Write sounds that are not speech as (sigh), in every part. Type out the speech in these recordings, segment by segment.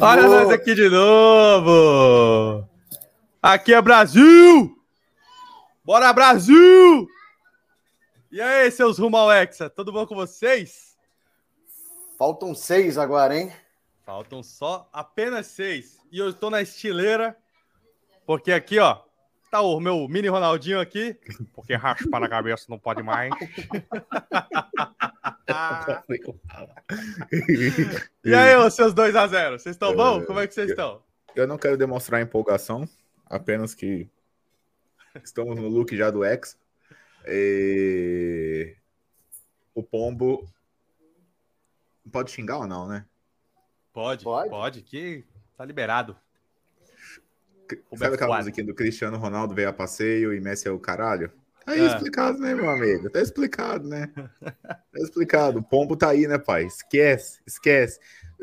Olha nós aqui de novo! Aqui é Brasil! Bora, Brasil! E aí, seus rumo ao Hexa, tudo bom com vocês? Faltam seis agora, hein? Faltam só apenas seis. E eu estou na estileira, porque aqui, ó, tá o meu mini Ronaldinho aqui, porque raspar na cabeça não pode mais. (laughs) e aí, os seus 2 a 0 Vocês estão bom? Como é que vocês estão? Eu não quero demonstrar empolgação, apenas que estamos no look já do X. E... O Pombo. Pode xingar ou não, né? Pode, pode, pode que tá liberado. Sabe aquela musiquinha do Cristiano Ronaldo veio a passeio e Messi é o caralho? Tá aí é. explicado, né, meu amigo? Tá explicado, né? Tá explicado. O pombo tá aí, né, pai? Esquece, esquece.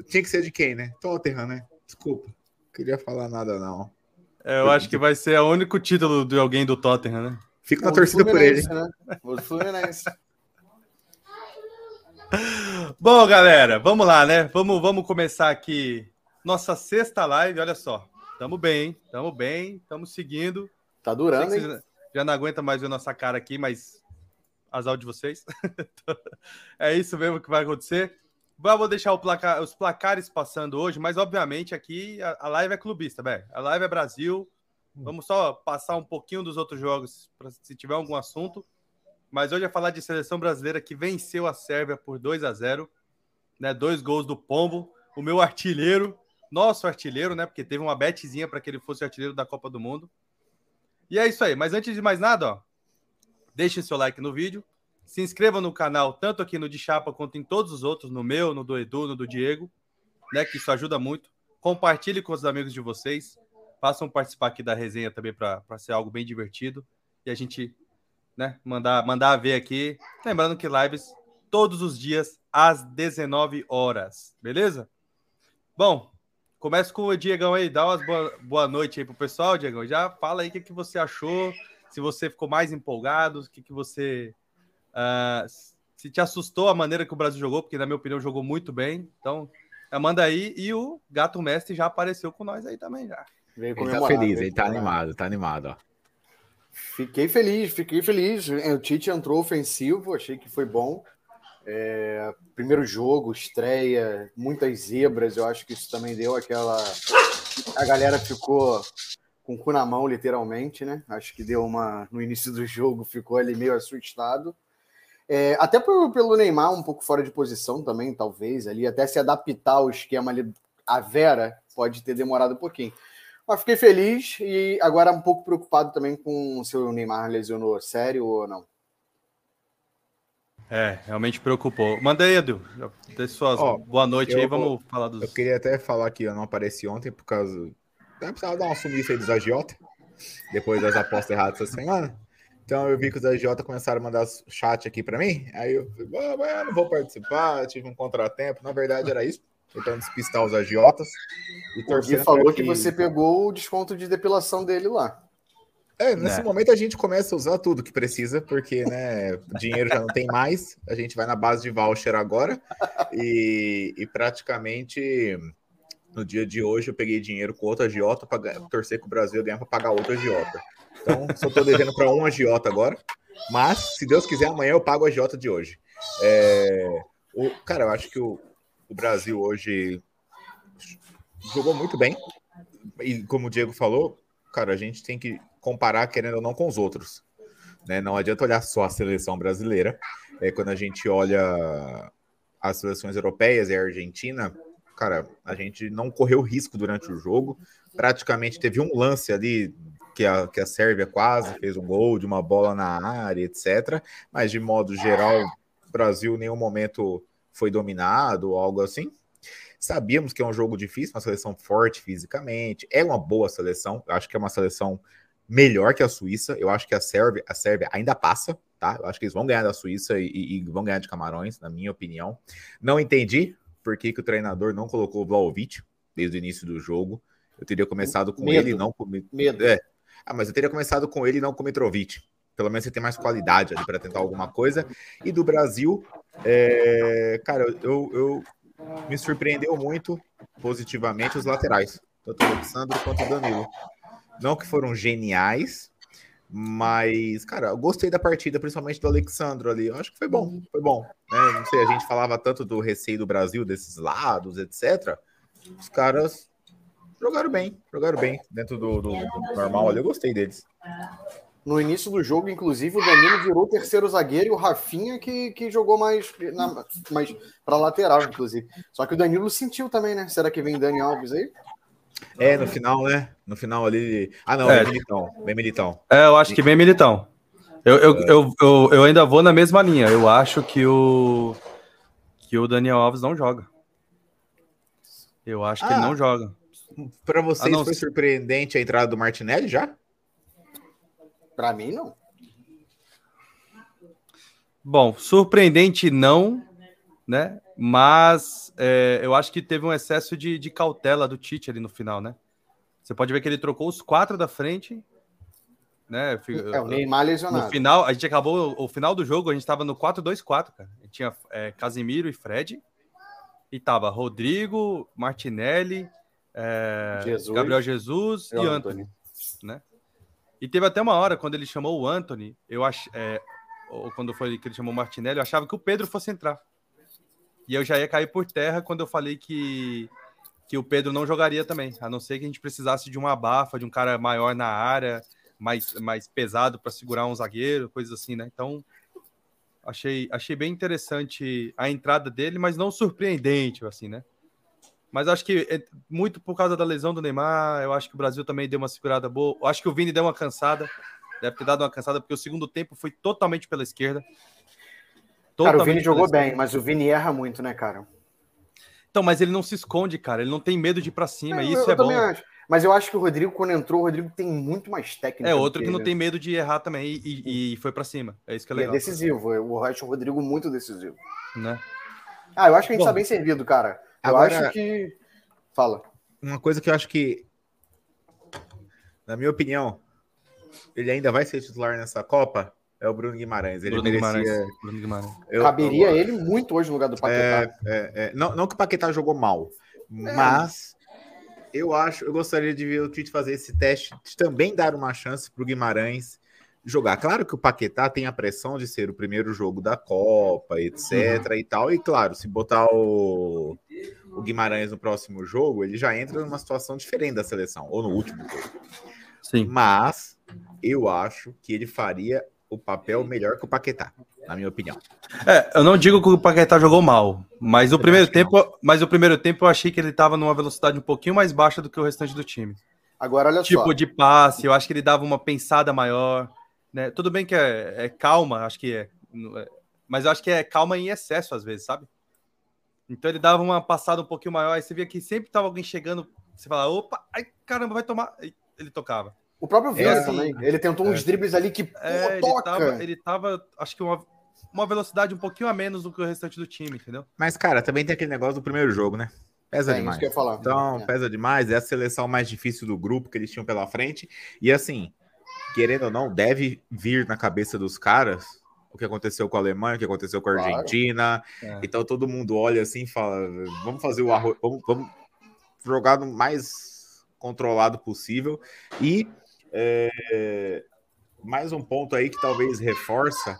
Tinha que ser de quem, né? Tottenham, né? Desculpa. Não queria falar nada, não. É, eu acho que vai ser o único título de alguém do Tottenham, né? Fico na o torcida por ele. Né? O Fluminense. (laughs) Bom, galera, vamos lá, né? Vamos, vamos começar aqui nossa sexta live. Olha só, tamo bem, tamo bem, tamo seguindo. Tá durando, hein? Já não aguenta mais ver nossa cara aqui, mas azar de vocês. (laughs) é isso mesmo que vai acontecer. Vou deixar placar, os placares passando hoje, mas obviamente aqui a, a live é clubista, velho. A live é Brasil. Vamos só passar um pouquinho dos outros jogos, pra, se tiver algum assunto. Mas hoje é falar de seleção brasileira que venceu a Sérvia por 2 a 0 né? Dois gols do Pombo, o meu artilheiro, nosso artilheiro, né? Porque teve uma betezinha para que ele fosse artilheiro da Copa do Mundo. E é isso aí. Mas antes de mais nada, ó, deixe seu like no vídeo, se inscreva no canal, tanto aqui no de Chapa quanto em todos os outros, no meu, no do Edu, no do Diego, né? Que isso ajuda muito. Compartilhe com os amigos de vocês. Façam participar aqui da resenha também para ser algo bem divertido. E a gente né, mandar, mandar ver aqui. Lembrando que lives todos os dias às 19 horas, beleza? Bom, Começa com o Diegão aí, dá umas boa, boa noite aí pro pessoal, Diegão. Já fala aí o que, que você achou, se você ficou mais empolgado, o que, que você. Uh, se te assustou a maneira que o Brasil jogou, porque na minha opinião jogou muito bem. Então, manda aí. E o Gato Mestre já apareceu com nós aí também já. Veio ele tá feliz, ele tá animado, tá animado, ó. Fiquei feliz, fiquei feliz. O Tite entrou ofensivo, achei que foi bom. É, primeiro jogo, estreia, muitas zebras, eu acho que isso também deu aquela. A galera ficou com o cu na mão, literalmente, né? Acho que deu uma. No início do jogo ficou ali meio assustado. É, até pelo Neymar, um pouco fora de posição também, talvez, ali, até se adaptar ao esquema ali. A Vera pode ter demorado um pouquinho. Mas fiquei feliz e agora um pouco preocupado também com se o Neymar lesionou sério ou não. É, realmente preocupou. Manda aí, Edu. Dê suas oh, boa noite aí, vamos falar dos. Eu queria até falar que eu não apareci ontem por causa. Eu precisava dar uma sumida aí dos agiota, depois das apostas erradas essa semana. Então eu vi que os agiota começaram a mandar chat aqui para mim. Aí eu falei, eu não vou participar, tive um contratempo. Na verdade era isso, tentando despistar os agiotas. E o Gui falou que... que você pegou o desconto de depilação dele lá. É, nesse né? momento a gente começa a usar tudo que precisa, porque, né, dinheiro já não tem mais, a gente vai na base de voucher agora, e, e praticamente no dia de hoje eu peguei dinheiro com outro agiota para torcer com o Brasil e ganhar para pagar outro agiota. Então, só estou devendo para um agiota agora, mas, se Deus quiser, amanhã eu pago o agiota de hoje. É, o, cara, eu acho que o, o Brasil hoje jogou muito bem, e como o Diego falou, cara, a gente tem que comparar, querendo ou não, com os outros. Né? Não adianta olhar só a seleção brasileira. É, quando a gente olha as seleções europeias e a Argentina, cara, a gente não correu risco durante o jogo. Praticamente teve um lance ali que a, que a Sérvia quase fez um gol de uma bola na área, etc. Mas de modo geral, o Brasil em nenhum momento foi dominado ou algo assim. Sabíamos que é um jogo difícil, uma seleção forte fisicamente, é uma boa seleção, acho que é uma seleção melhor que a Suíça. Eu acho que a Sérvia, a Sérvia ainda passa, tá? Eu acho que eles vão ganhar da Suíça e, e vão ganhar de Camarões, na minha opinião. Não entendi por que, que o treinador não colocou o Vlaovic desde o início do jogo. Eu teria começado com Medo. ele, não com Medo. É. Ah, mas eu teria começado com ele e não com o Mitrovic. Pelo menos você tem mais qualidade ali para tentar alguma coisa. E do Brasil, é... cara, eu, eu me surpreendeu muito positivamente os laterais, tanto o Alexandre quanto o Danilo. Não que foram geniais, mas, cara, eu gostei da partida, principalmente do Alexandro ali. Eu acho que foi bom, foi bom. Né? Não sei, a gente falava tanto do receio do Brasil, desses lados, etc. Os caras jogaram bem, jogaram bem dentro do, do, do normal ali. Eu gostei deles. No início do jogo, inclusive, o Danilo virou o terceiro zagueiro e o Rafinha que, que jogou mais, na, mais para lateral, inclusive. Só que o Danilo sentiu também, né? Será que vem Dani Alves aí? É, no final, né? No final ali. Ah, não, é. bem militão. Bem militão. É, eu acho que bem militão. Eu, eu, é. eu, eu, eu, ainda vou na mesma linha. Eu acho que o que o Daniel Alves não joga. Eu acho ah, que ele ah. não joga. Para vocês ah, foi surpreendente a entrada do Martinelli já? Para mim não. Bom, surpreendente não, né? Mas é, eu acho que teve um excesso de, de, cautela do Tite ali no final, né? Você pode ver que ele trocou os quatro da frente. Né? É, o Neymar lesionado. No final, a gente acabou o final do jogo, a gente estava no 4-2-4, cara. Tinha é, Casimiro e Fred. E tava Rodrigo, Martinelli, é, Jesus, Gabriel Jesus e, Anthony. Anthony. Né? E teve até uma hora, quando ele chamou o Anthony, eu acho. É, ou quando foi que ele chamou o Martinelli, eu achava que o Pedro fosse entrar. E eu já ia cair por terra quando eu falei que, que o Pedro não jogaria também, a não ser que a gente precisasse de uma abafa, de um cara maior na área, mais, mais pesado para segurar um zagueiro, coisas assim, né? Então, achei, achei bem interessante a entrada dele, mas não surpreendente, assim, né? Mas acho que é muito por causa da lesão do Neymar, eu acho que o Brasil também deu uma segurada boa. Eu acho que o Vini deu uma cansada, deve ter dado uma cansada, porque o segundo tempo foi totalmente pela esquerda. Cara, o Vini jogou bem, mas o Vini erra muito, né, cara? Então, mas ele não se esconde, cara. Ele não tem medo de ir pra cima. É, isso eu, é bom. Acho. Mas eu acho que o Rodrigo, quando entrou, o Rodrigo tem muito mais técnica. É outro que, não tem medo de errar também e, e, e foi para cima. É isso que é legal. E é decisivo. Eu acho o Rodrigo muito decisivo. Né? Ah, eu acho que a gente bom, tá bem servido, cara. Eu agora, acho que. Fala. Uma coisa que eu acho que, na minha opinião, ele ainda vai ser titular nessa Copa é o Bruno Guimarães. Ele Bruno merecia. Guimarães. Bruno Guimarães. Eu, Caberia eu, ele muito hoje no lugar do Paquetá. É, é, é. Não, não que o Paquetá jogou mal, é. mas eu acho, eu gostaria de ver o Tite fazer esse teste, de também dar uma chance para o Guimarães jogar. Claro que o Paquetá tem a pressão de ser o primeiro jogo da Copa, etc. Uhum. e tal. E claro, se botar o, o Guimarães no próximo jogo, ele já entra numa situação diferente da seleção, ou no último jogo. Sim. Mas eu acho que ele faria o papel melhor que o Paquetá, na minha opinião. É, eu não digo que o Paquetá jogou mal, mas o primeiro tempo, mas o primeiro tempo eu achei que ele estava numa velocidade um pouquinho mais baixa do que o restante do time. Agora olha tipo só. Tipo de passe, eu acho que ele dava uma pensada maior, né? Tudo bem que é, é calma, acho que é, é, mas eu acho que é calma em excesso às vezes, sabe? Então ele dava uma passada um pouquinho maior, aí você via que sempre tava alguém chegando, você fala, opa, ai caramba, vai tomar, ele tocava. O próprio Vini é, também. Ele tentou uns é, dribles ali que é, pô, toca. Ele tava, ele tava, acho que uma, uma velocidade um pouquinho a menos do que o restante do time, entendeu? Mas, cara, também tem aquele negócio do primeiro jogo, né? Pesa é, demais. Então, é. pesa demais. É a seleção mais difícil do grupo que eles tinham pela frente. E assim, querendo ou não, deve vir na cabeça dos caras o que aconteceu com a Alemanha, o que aconteceu com a Argentina. Claro. É. Então todo mundo olha assim e fala: vamos fazer o arroz, vamos, vamos jogar no mais controlado possível. E é, mais um ponto aí que talvez reforça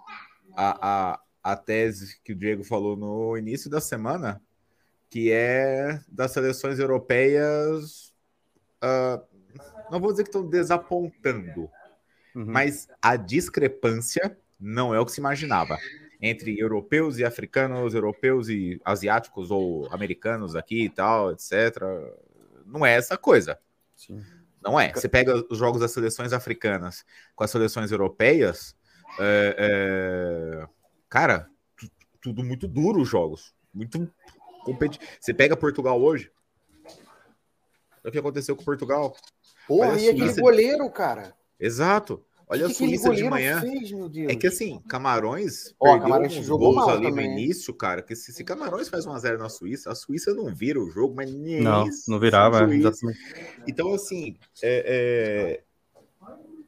a, a, a tese que o Diego falou no início da semana, que é das seleções europeias. Uh, não vou dizer que estão desapontando, uhum. mas a discrepância não é o que se imaginava entre europeus e africanos, europeus e asiáticos ou americanos aqui e tal, etc. Não é essa coisa. Sim. Não é. Você pega os jogos das seleções africanas com as seleções europeias, é, é... cara, tudo muito duro os jogos. Muito competitivo. Você pega Portugal hoje. Olha o que aconteceu com Portugal. Porra, e aquele goleiro, cara. Exato. Olha que a Suíça de manhã. Fez, é que assim, Camarões oh, perdeu Camarões uns gols ali também. no início, cara. Que se, se Camarões faz 1x0 na Suíça, a Suíça não vira o jogo, mas nem Não, não virava. Então, assim, é,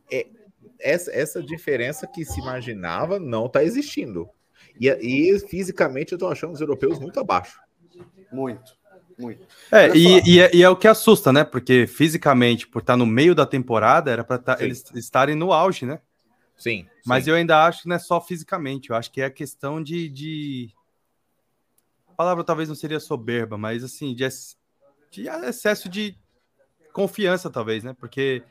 é, é, essa, essa diferença que se imaginava não está existindo. E, e fisicamente eu tô achando os europeus muito abaixo. Muito. Muito. É, e, e, é, e, é, o que assusta, né? Porque fisicamente, por estar no meio da temporada, era para tá, eles estarem no auge, né? Sim. Mas sim. eu ainda acho que não é só fisicamente, eu acho que é questão de, de... A palavra talvez não seria soberba, mas assim, de, de excesso de confiança, talvez, né? Porque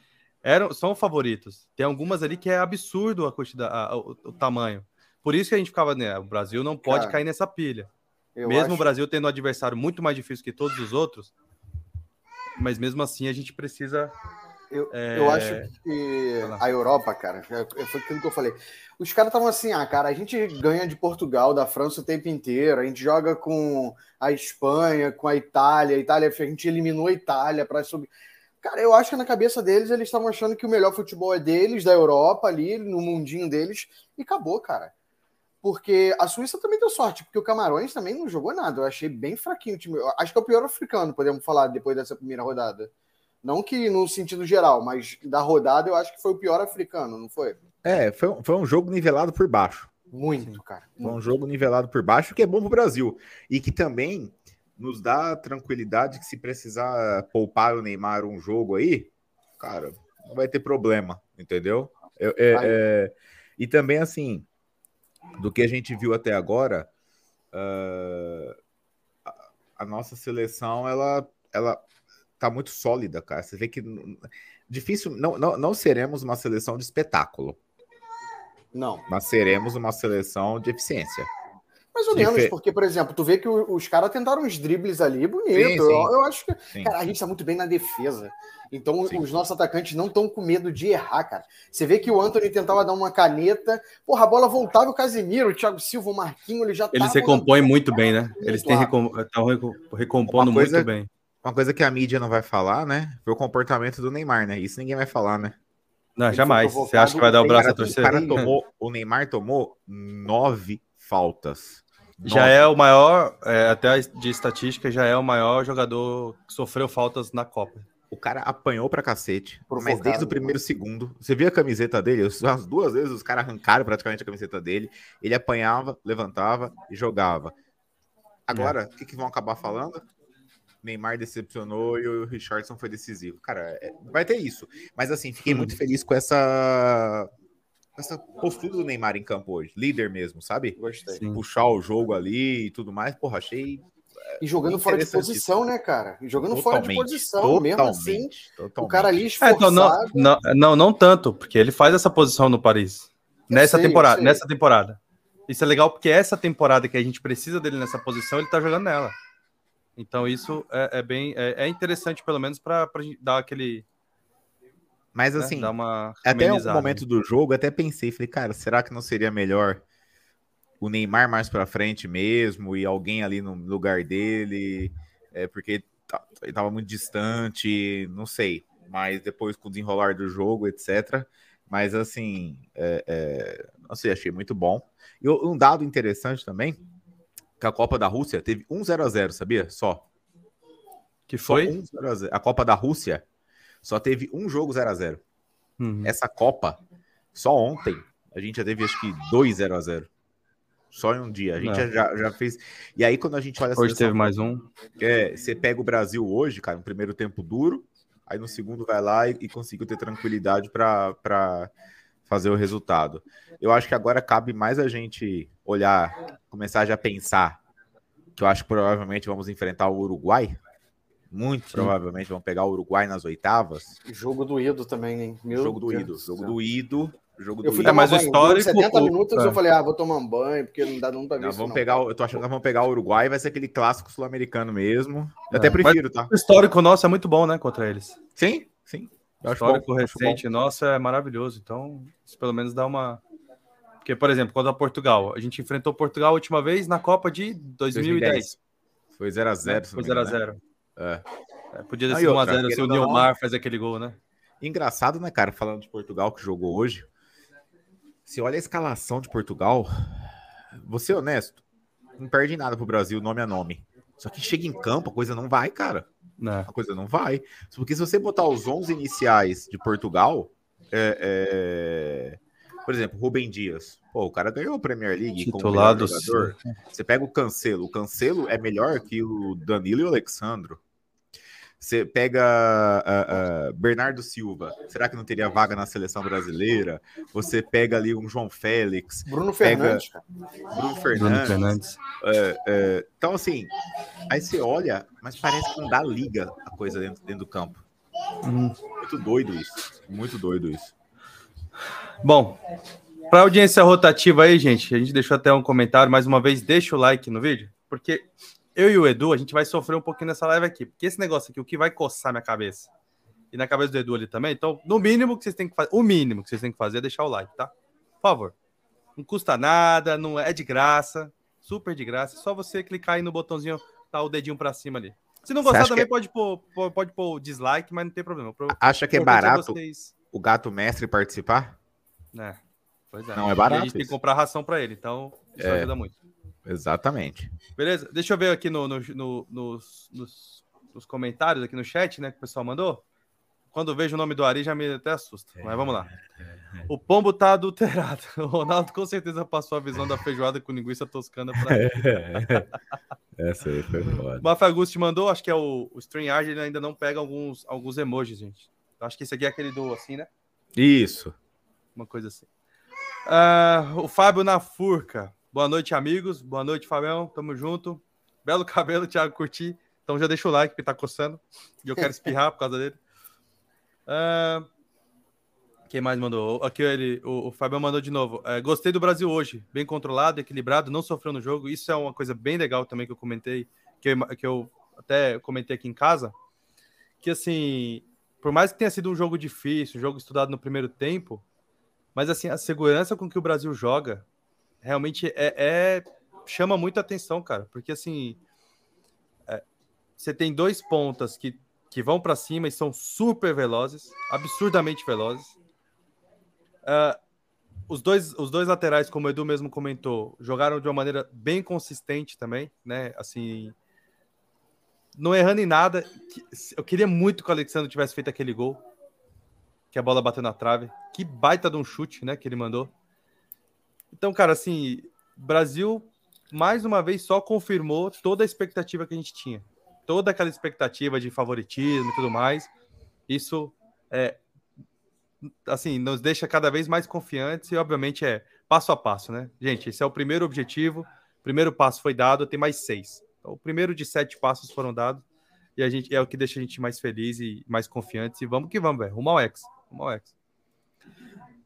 eram, são favoritos. Tem algumas ali que é absurdo a quantidade, a, o, o, tamanho. Por isso que a gente ficava, né? O Brasil não pode Cara, cair nessa pilha. Mesmo acho... o Brasil tendo um adversário muito mais difícil que todos os outros, mas mesmo assim a gente precisa eu, é... eu acho que a Europa, cara, é, foi aquilo que eu falei. Os caras estavam assim, ah, cara, a gente ganha de Portugal, da França o tempo inteiro, a gente joga com a Espanha, com a Itália, a Itália, a gente eliminou a Itália para subir. Cara, eu acho que na cabeça deles eles estavam achando que o melhor futebol é deles, da Europa ali, no mundinho deles, e acabou, cara. Porque a Suíça também deu sorte, porque o Camarões também não jogou nada. Eu achei bem fraquinho o time. Acho que é o pior africano, podemos falar, depois dessa primeira rodada. Não que no sentido geral, mas da rodada eu acho que foi o pior africano, não foi? É, foi, foi um jogo nivelado por baixo. Muito, cara. Foi um jogo nivelado por baixo, que é bom pro Brasil. E que também nos dá tranquilidade que se precisar poupar o Neymar um jogo aí, cara, não vai ter problema, entendeu? É, é, é, e também, assim, do que a gente viu até agora, uh, a, a nossa seleção, ela, ela tá muito sólida, cara. Você vê que difícil, não, não, não seremos uma seleção de espetáculo. Não. Mas seremos uma seleção de eficiência. Mais ou menos, porque, por exemplo, tu vê que os caras tentaram uns dribles ali bonito. Sim, sim. Eu, eu, acho que. Sim. Cara, a gente tá muito bem na defesa. Então, os nossos atacantes não estão com medo de errar, cara. Você vê que o Anthony tentava dar uma caneta, porra, a bola voltava o Casemiro, o Thiago Silva, o Marquinho, ele já Eles se recompõem muito bem, né? Eles estão recom... recompondo coisa, muito bem. Uma coisa que a mídia não vai falar, né? Foi o comportamento do Neymar, né? Isso ninguém vai falar, né? Não, ele jamais. Você acha que vai dar o braço a torcer? O, cara tomou, (laughs) o Neymar tomou nove faltas. Nove. Já é o maior, é, até de estatística, já é o maior jogador que sofreu faltas na Copa. O cara apanhou pra cacete, mas desde o primeiro segundo. Você viu a camiseta dele? As duas vezes os caras arrancaram praticamente a camiseta dele. Ele apanhava, levantava e jogava. Agora, é. o que, que vão acabar falando? Neymar decepcionou e o Richardson foi decisivo. Cara, é, vai ter isso. Mas assim, fiquei muito feliz com essa essa postura do Neymar em campo hoje, líder mesmo, sabe? Gostei. Puxar o jogo ali e tudo mais, porra, achei é, e jogando fora de posição, né, cara? E jogando totalmente, fora de posição, totalmente, mesmo assim. Totalmente. O cara ali esforçado. É, então, não, não, não, não, tanto, porque ele faz essa posição no Paris. nessa sei, temporada, nessa temporada. Isso é legal porque essa temporada que a gente precisa dele nessa posição, ele tá jogando nela. Então isso é, é bem é, é, interessante, pelo menos, para dar aquele. Mas né, assim, né, até o momento do jogo, até pensei, falei, cara, será que não seria melhor o Neymar mais para frente mesmo e alguém ali no lugar dele? É, porque ele tava muito distante, não sei. Mas depois com o desenrolar do jogo, etc. Mas assim, é, é, não sei, achei muito bom. E um dado interessante também que a Copa da Rússia teve um 0 a 0 sabia? Só. Que foi? Um a, a, Copa da Rússia só teve um jogo 0 a 0 uhum. Essa Copa, só ontem, a gente já teve acho que dois 0 a 0 Só em um dia. A gente é. já, já fez. E aí, quando a gente olha Hoje seleção, teve mais um. É, você pega o Brasil hoje, cara, no primeiro tempo duro, aí no segundo vai lá e, e conseguiu ter tranquilidade para fazer o resultado. Eu acho que agora cabe mais a gente olhar, começar já a pensar que eu acho que provavelmente vamos enfrentar o Uruguai. Muito Sim. provavelmente vamos pegar o Uruguai nas oitavas. Jogo do Ido também, hein? Meu jogo do Ido. Jogo do Ido. Jogo do eu fui Ido. Mas o histórico. 70 minutos é. eu falei, ah, vou tomar um banho, porque não dá não pra ver Vamos não. Pegar, eu tô achando que vamos pegar o Uruguai, vai ser aquele clássico sul-americano mesmo. Eu é. até prefiro, tá? O histórico nosso é muito bom, né, contra eles. Sim, sim. O histórico bom, recente nosso é maravilhoso, então isso pelo menos dá uma porque, por exemplo, quando a Portugal, a gente enfrentou Portugal a última vez na Copa de 2010. 2010. Foi 0x0. Foi 0x0. Né? É. é. Podia ter sido 1x0 se o Neymar faz aquele gol, né? Engraçado, né, cara? Falando de Portugal que jogou hoje. Se olha a escalação de Portugal, vou ser honesto, não perde nada pro Brasil, nome a nome. Só que chega em campo, a coisa não vai, cara. Não. A coisa não vai. Porque se você botar os 11 iniciais de Portugal, é, é Por exemplo, Rubem Dias. Pô, o cara ganhou a Premier League Titulado como jogador. Você pega o Cancelo. O Cancelo é melhor que o Danilo e o Alexandro. Você pega uh, uh, Bernardo Silva, será que não teria vaga na seleção brasileira? Você pega ali um João Félix. Bruno Fernandes. Bruno Fernandes. Bruno Fernandes. Uh, então, assim, aí você olha, mas parece que não dá liga a coisa dentro, dentro do campo. Hum. Muito doido isso. Muito doido isso. Bom, para audiência rotativa aí, gente, a gente deixou até um comentário. Mais uma vez, deixa o like no vídeo, porque eu e o Edu, a gente vai sofrer um pouquinho nessa live aqui, porque esse negócio aqui, o que vai coçar minha cabeça, e na cabeça do Edu ali também, então, no mínimo que vocês têm que fazer, o mínimo que vocês têm que fazer é deixar o like, tá? Por favor. Não custa nada, não é de graça, super de graça, é só você clicar aí no botãozinho, tá o dedinho para cima ali. Se não gostar também, é... pode, pôr, pode pôr dislike, mas não tem problema. Acha que é barato vocês... o gato mestre participar? É. Pois é. Não é barato. A gente isso. tem que comprar ração para ele, então isso é. ajuda muito. Exatamente. Beleza? Deixa eu ver aqui no, no, no nos, nos, nos, comentários, aqui no chat, né, que o pessoal mandou. Quando vejo o nome do Ari, já me até assusta. Mas vamos lá. O pombo tá adulterado. (laughs) O Ronaldo com certeza passou a visão da feijoada com linguiça toscana pra (laughs) Essa aí foi foda. O Mafagusti mandou, acho que é o, o StreamYard, ele ainda não pega alguns, alguns emojis, gente. Acho que esse aqui é aquele do assim, né? Isso. Uma coisa assim. Uh, o Fábio na furca. Boa noite, amigos. Boa noite, Fabião. Tamo junto. Belo (laughs) cabelo, Thiago Curti. Então já deixa o like, que tá coçando. E eu quero espirrar por causa dele. Uh... Quem mais mandou? Aqui ele, o, o Fabião mandou de novo. Uh, gostei do Brasil hoje. Bem controlado, equilibrado, não sofreu no jogo. Isso é uma coisa bem legal também que eu comentei, que eu, que eu até comentei aqui em casa. Que assim, por mais que tenha sido um jogo difícil, um jogo estudado no primeiro tempo, mas assim, a segurança com que o Brasil joga realmente é, é chama muito atenção, cara, porque assim é, você tem dois pontas que, que vão para cima e são super velozes, absurdamente velozes. Uh, os dois, os dois laterais, como o Edu mesmo comentou, jogaram de uma maneira bem consistente também, né? Assim, não errando em nada. Eu queria muito que o Alexandre tivesse feito aquele gol, que a bola bateu na trave. Que baita de um chute, né? Que ele mandou. Então, cara, assim, Brasil mais uma vez só confirmou toda a expectativa que a gente tinha. Toda aquela expectativa de favoritismo e tudo mais. Isso é assim, nos deixa cada vez mais confiantes e obviamente é passo a passo, né? Gente, esse é o primeiro objetivo. O primeiro passo foi dado, tem mais seis. Então, o primeiro de sete passos foram dados e a gente é o que deixa a gente mais feliz e mais confiante. E vamos que vamos, velho. Rumo ao X. Rumo ao X.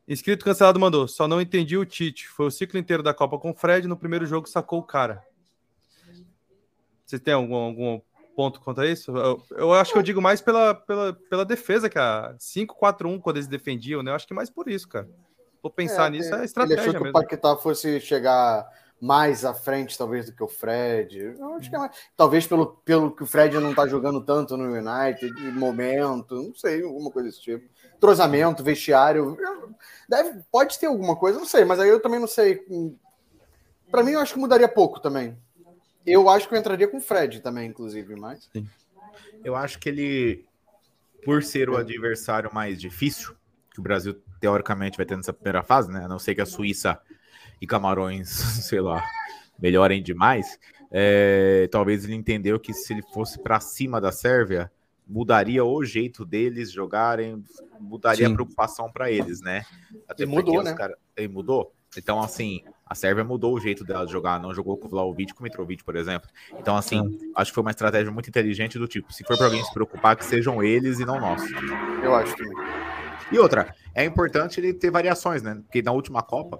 Inscrito cancelado mandou. Só não entendi o Tite. Foi o ciclo inteiro da Copa com o Fred. No primeiro jogo sacou o cara. Você tem algum, algum ponto contra isso? Eu, eu, acho que eu digo mais pela, pela, pela defesa, que a 5-4-1 quando eles defendiam, né? Eu acho que mais por isso, cara. Vou pensar é, nisso, é estratégia. Ele achou que o Paquetá fosse chegar mais à frente, talvez, do que o Fred. Eu acho que é mais... Talvez pelo, pelo que o Fred não tá jogando tanto no United, de momento, não sei, alguma coisa desse tipo. Entrosamento, vestiário. Deve, pode ter alguma coisa, não sei, mas aí eu também não sei. Para mim, eu acho que mudaria pouco também. Eu acho que eu entraria com o Fred também, inclusive, mas. Sim. Eu acho que ele, por ser o adversário mais difícil, que o Brasil teoricamente vai ter nessa primeira fase, né? A não ser que a Suíça e Camarões, (laughs) sei lá, melhorem demais, é, talvez ele entendeu que se ele fosse para cima da Sérvia, mudaria o jeito deles jogarem, mudaria Sim. a preocupação para eles, né? Até e mudou, né? Cara... Ele mudou. Então, assim, a Sérvia mudou o jeito dela de jogar, não jogou com o Vlaovic, com o Mitrovic, por exemplo. Então, assim, Sim. acho que foi uma estratégia muito inteligente do tipo, se for para alguém se preocupar, que sejam eles e não nós. Eu acho também. E outra, é importante ele ter variações, né? Porque na última Copa,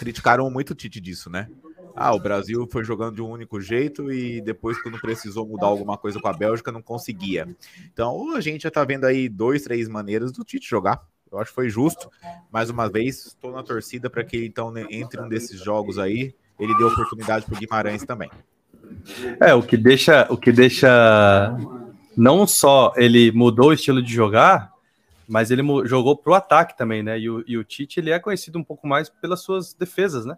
criticaram muito o Tite disso, né? Ah, o Brasil foi jogando de um único jeito e depois, quando precisou mudar alguma coisa com a Bélgica, não conseguia. Então, a gente já tá vendo aí dois, três maneiras do Tite jogar. Eu acho que foi justo. Mais uma vez, estou na torcida para que, então, entre um desses jogos aí, ele dê oportunidade para o Guimarães também. É, o que deixa, o que deixa não só ele mudou o estilo de jogar, mas ele jogou para o ataque também, né? E o, e o, Tite ele é conhecido um pouco mais pelas suas defesas, né?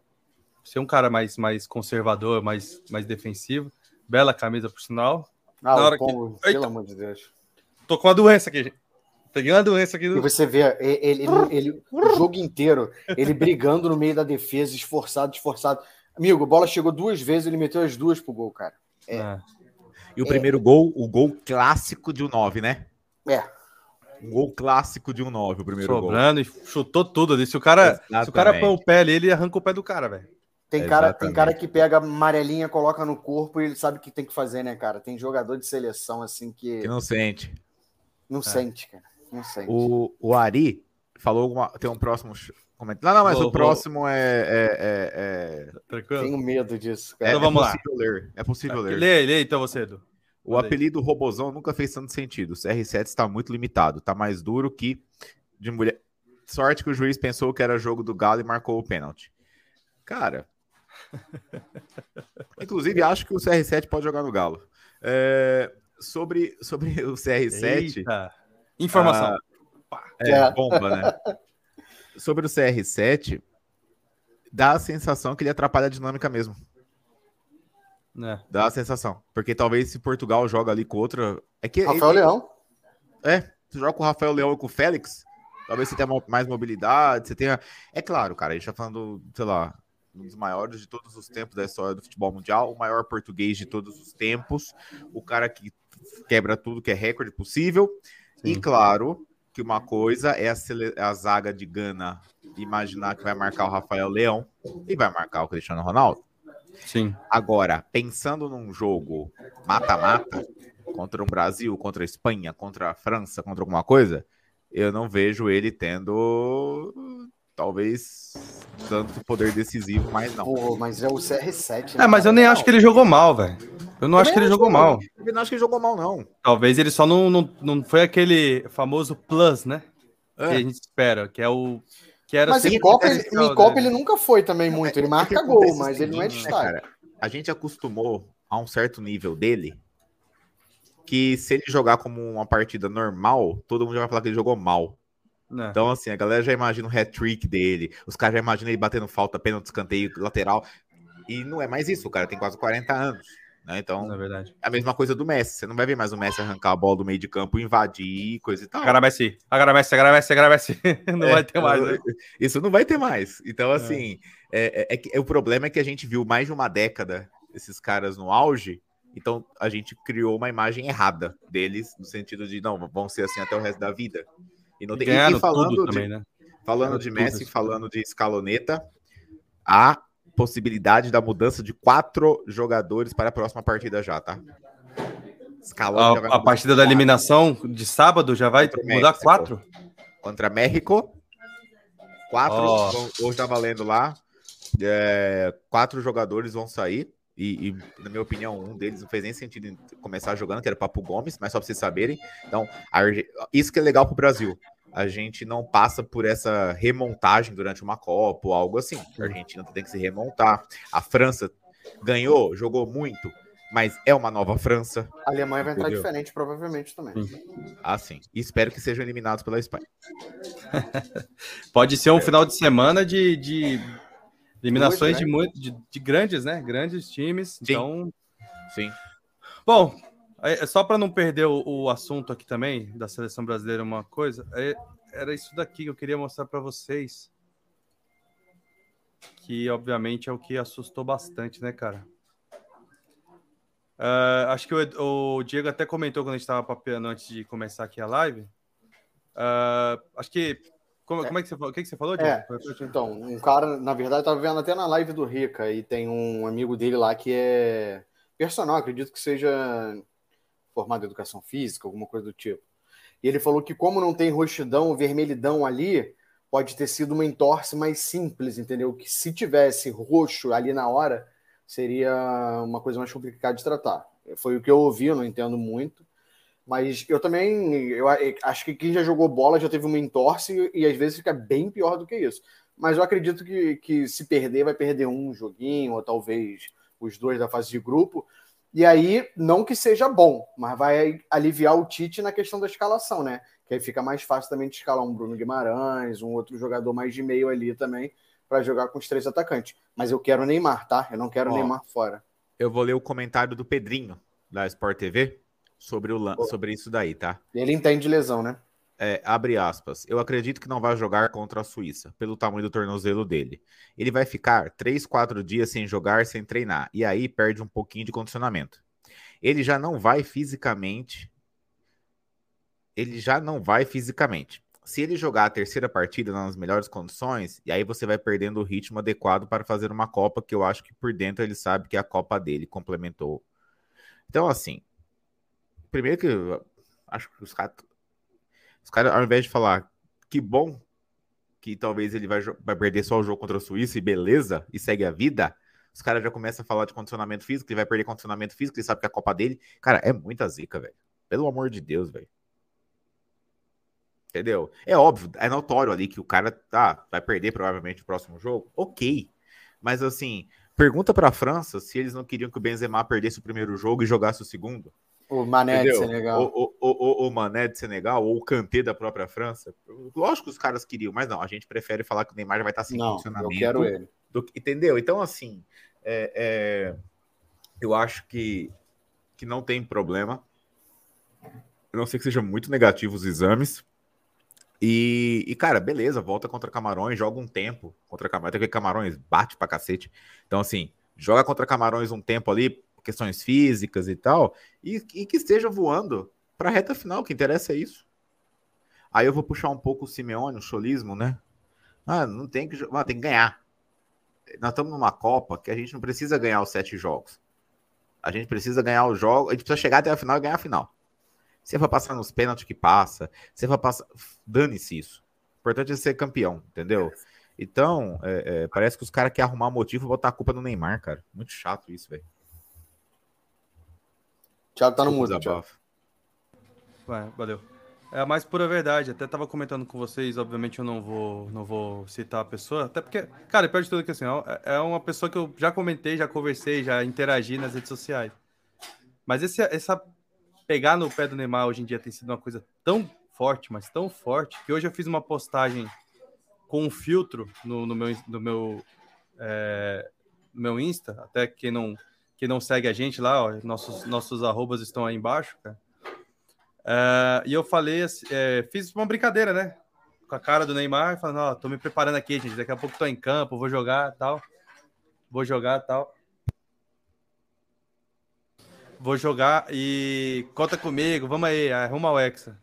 Ser um cara mais, mais conservador, mais, mais defensivo. Bela camisa, por sinal. Ah, Na hora pombo, que... pelo amor de Deus. Tô com uma doença aqui, gente. Pegando a doença aqui do... E você vê ele, ele, ele, o jogo inteiro, ele brigando no meio da defesa, esforçado, esforçado. Amigo, a bola chegou duas vezes, ele meteu as duas pro gol, cara. É. é. E o é. primeiro gol, o gol clássico de um 9, né? É. Um gol clássico de um 9, o primeiro Sobrando gol. e chutou tudo ali. Se o cara, se o cara põe o pé ali, ele arranca o pé do cara, velho. Tem cara, tem cara que pega amarelinha, coloca no corpo e ele sabe o que tem que fazer, né, cara? Tem jogador de seleção assim que. Que não sente. Não é. sente, cara. Não sente. O, o Ari falou alguma. Tem um próximo comentário. Não, não, mas oh, o próximo é, é, é, é... Tenho medo disso, cara. Então vamos é lá. Ler. É possível ler. Lê, lê então você, Edu. O apelido Robozão nunca fez tanto sentido. O CR7 está muito limitado. Está mais duro que de mulher. Sorte que o juiz pensou que era jogo do Galo e marcou o pênalti. Cara, (laughs) Inclusive, acho que o CR7 pode jogar no Galo. É, sobre, sobre (laughs) o CR7. Eita. Informação. Ah, é, bomba, né? sobre o CR7, dá a sensação que ele atrapalha a dinâmica mesmo. É. Dá a sensação. Porque talvez se Portugal joga ali com outra. É que Rafael ele... Leão. É, você joga com o Rafael Leão e com o Félix, talvez você tenha mais mobilidade, você tenha. É claro, cara, a gente tá falando, sei lá, um dos maiores de todos os tempos da história do futebol mundial, o maior português de todos os tempos, o cara que quebra tudo que é recorde possível. Sim. E claro que uma coisa é a, a, zaga de Gana imaginar que vai marcar o Rafael Leão e vai marcar o Cristiano Ronaldo. Sim. Agora, pensando num jogo mata-mata contra o Brasil, contra a Espanha, contra a França, contra alguma coisa, eu não vejo ele tendo talvez tanto poder decisivo, mas não. Pô, mas é o CR7. Né? É, mas eu nem acho que ele jogou mal, velho. Eu não eu acho que ele jogou que mal. Eu não acho que ele jogou mal, não. Talvez ele só não, não, não foi aquele famoso plus, né? É. Que a gente espera, que é o. Que era mas em Copa, ele, em Copa né? ele nunca foi também muito. Ele marca gol, mas ele não é destaque. Né, a gente acostumou a um certo nível dele que se ele jogar como uma partida normal, todo mundo já vai falar que ele jogou mal. É. Então, assim, a galera já imagina o hat-trick dele, os caras já imaginam ele batendo falta, pênalti, escanteio, lateral. E não é mais isso, o cara tem quase 40 anos. Né? Então, é verdade. a mesma coisa do Messi. Você não vai ver mais o Messi arrancar a bola do meio de campo, invadir, coisa e tal. Agora Messi, agora Messi, agora Messi, agora Messi. (laughs) Não é, vai ter mais. Né? (laughs) Isso não vai ter mais. Então, é. assim, é. É, é, o problema é que a gente viu mais de uma década esses caras no auge. Então, a gente criou uma imagem errada deles, no sentido de, não, vão ser assim até o resto da vida. E, não tem... e falando de, também, né? Falando de Messi, falando de escaloneta, há possibilidade da mudança de quatro jogadores para a próxima partida já, tá? Escalão a, a partida da eliminação de sábado já vai Contra mudar México. quatro? Contra México. Quatro, oh. hoje tá valendo lá. É, quatro jogadores vão sair. E, e, na minha opinião, um deles não fez nem sentido começar jogando, que era o Papo Gomes, mas só para vocês saberem. Então, isso que é legal para o Brasil a gente não passa por essa remontagem durante uma Copa ou algo assim. A Argentina tem que se remontar. A França ganhou, jogou muito, mas é uma nova França. A Alemanha vai entrar entendeu? diferente, provavelmente também. Ah, sim. E espero que sejam eliminados pela Espanha. (laughs) Pode ser um final de semana de, de eliminações de, muito, de, de, grandes, né? Grandes times. Sim. Então. Sim. Bom, é, só para não perder o, o, assunto aqui também da seleção brasileira, uma coisa, é, era isso daqui que eu queria mostrar para vocês. Que obviamente é o que assustou bastante, né, cara? Uh, acho que o, o, Diego até comentou quando a gente estava papeando antes de começar aqui a live. Uh, acho que. Como é. como é, que você falou? O que, que você falou, Diego? É, então, um cara, na verdade, estava vendo até na live do Rica e tem um amigo dele lá que é personal, acredito que seja formado em educação física, alguma coisa do tipo. E ele falou que, como não tem roxidão, vermelhidão ali, pode ter sido uma entorse mais simples, entendeu? Que se tivesse roxo ali na hora, seria uma coisa mais complicada de tratar. Foi o que eu ouvi, eu não entendo muito. Mas eu também eu acho que quem já jogou bola já teve uma entorse e às vezes fica bem pior do que isso. Mas eu acredito que, que se perder, vai perder um joguinho, ou talvez os dois da fase de grupo, e aí, não que seja bom, mas vai aliviar o Tite na questão da escalação, né? Que aí fica mais fácil também de escalar um Bruno Guimarães, um outro jogador mais de meio ali também, para jogar com os três atacantes. Mas eu quero Neymar, tá? Eu não quero Ó, Neymar fora. Eu vou ler o comentário do Pedrinho, da Sport TV, sobre, o, sobre isso daí, tá? Ele entende lesão, né? É, abre aspas, eu acredito que não vai jogar contra a Suíça, pelo tamanho do tornozelo dele. Ele vai ficar 3, 4 dias sem jogar, sem treinar, e aí perde um pouquinho de condicionamento. Ele já não vai fisicamente. Ele já não vai fisicamente. Se ele jogar a terceira partida nas melhores condições, e aí você vai perdendo o ritmo adequado para fazer uma Copa, que eu acho que por dentro ele sabe que é a Copa dele, complementou. Então, assim, primeiro que acho que os caras os caras, ao invés de falar que bom que talvez ele vai, vai perder só o jogo contra a Suíça e beleza, e segue a vida, os caras já começam a falar de condicionamento físico, ele vai perder condicionamento físico, ele sabe que a Copa dele. Cara, é muita zica, velho. Pelo amor de Deus, velho. Entendeu? É óbvio, é notório ali que o cara tá, vai perder provavelmente o próximo jogo. Ok. Mas assim, pergunta pra França se eles não queriam que o Benzema perdesse o primeiro jogo e jogasse o segundo. O Mané Entendeu? de Senegal. O, o, o, o, Mané de Senegal, ou o Kanté da própria França. Lógico que os caras queriam, mas não, a gente prefere falar que o Neymar já vai estar sem não, funcionamento. Eu quero ele. Do, entendeu? Então, assim, é, é, eu acho que, que não tem problema. Eu não sei que seja muito negativo os exames. E, e, cara, beleza, volta contra Camarões, joga um tempo contra Camarões. Até que Camarões bate pra cacete. Então, assim, joga contra Camarões um tempo ali, questões físicas e tal, e, e que esteja voando para a reta final, o que interessa é isso. Aí eu vou puxar um pouco o Simeone, o cholismo, né? Ah, não tem que, ah, tem que ganhar. Nós estamos numa Copa que a gente não precisa ganhar os sete jogos. A gente precisa ganhar o jogo, a gente precisa chegar até a final e ganhar a final. Se for passar nos pênaltis que passa, se for passar, dane-se isso. O importante é ser campeão, entendeu? Então, é, é, parece que os caras querem arrumar motivo e botar a culpa no Neymar, cara. Muito chato isso, velho. Thiago tá no mudo, Thiago. Vai, valeu. É a mais pura verdade. Até tava comentando com vocês, obviamente eu não vou, não vou citar a pessoa, até porque, cara, pior de tudo que assim, é, é uma pessoa que eu já comentei, já conversei, já interagi nas redes sociais. Mas esse, essa pegar no pé do Neymar hoje em dia tem sido uma coisa tão forte, mas tão forte, que hoje eu fiz uma postagem com um filtro no, no meu, no meu, é, no meu Insta, até quem não que não segue a gente lá, ó, nossos, nossos arrobas estão aí embaixo, cara. É, e eu falei, é, fiz uma brincadeira, né? Com a cara do Neymar, falando, ó, tô me preparando aqui, gente, daqui a pouco tô em campo, vou jogar tal. Vou jogar tal. Vou jogar e conta comigo, vamos aí, arruma o Hexa.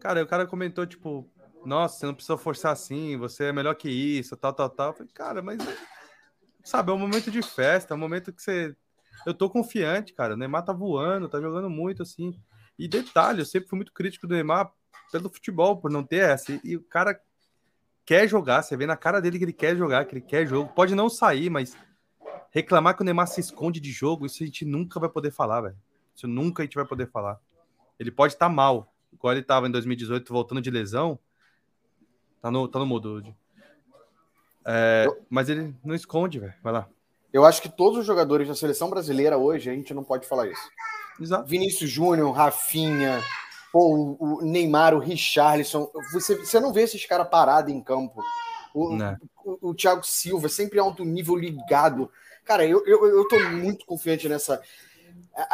Cara, o cara comentou, tipo, nossa, você não precisa forçar assim, você é melhor que isso, tal, tal, tal. Eu falei, cara, mas sabe, é um momento de festa, é um momento que você eu tô confiante, cara. O Neymar tá voando, tá jogando muito, assim. E detalhe, eu sempre fui muito crítico do Neymar pelo futebol, por não ter essa. E, o cara quer jogar, você vê na cara dele que ele quer jogar, que ele quer jogo. Pode não sair, mas reclamar que o Neymar se esconde de jogo, isso a gente nunca vai poder falar, velho. Isso nunca a gente vai poder falar. Ele pode estar tá mal, igual ele estava em 2018 voltando de lesão. Tá no, tá no mudo. É, mas ele não esconde, velho. Vai lá. Eu acho que todos os jogadores da seleção brasileira hoje, a gente não pode falar isso. Exato. Vinícius Júnior, Rafinha, ou o Neymar, o Richarlison. Você, você não vê esses caras parados em campo. O, o, o, Thiago Silva, sempre alto nível ligado. Cara, eu, eu, eu tô muito confiante nessa.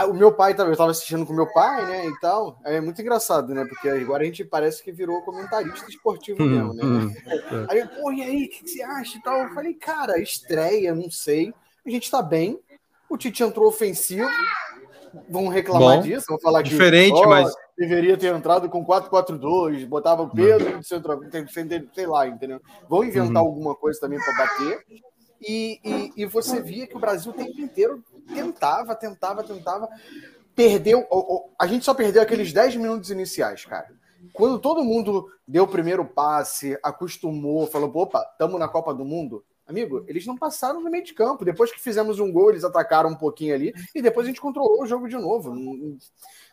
O meu pai, eu tava assistindo com meu pai, né, e tal. É muito engraçado, né, porque agora a gente parece que virou comentarista esportivo hum, mesmo, né? Hum, é. Aí, pô, e aí, o que, que você acha e tal? Eu falei, cara, estreia, não sei a gente está bem. O Tite entrou ofensivo. Vão reclamar Bom, disso, vão falar que diferente, oh, mas deveria ter entrado com 4-4-2, botava o Pedro de centro, sei lá, entendeu? Vão inventar uhum. alguma coisa também para bater. E, e, e, você via que o Brasil o tempo inteiro tentava, tentava, tentava. Perdeu. A gente só perdeu aqueles 10 minutos iniciais, cara. Quando todo mundo deu o primeiro passe, acostumou, falou: opa, estamos na Copa do Mundo, Amigo, eles não passaram no meio de campo. Depois que fizemos um gol, eles atacaram um pouquinho ali e depois a gente controlou o jogo de novo. Não,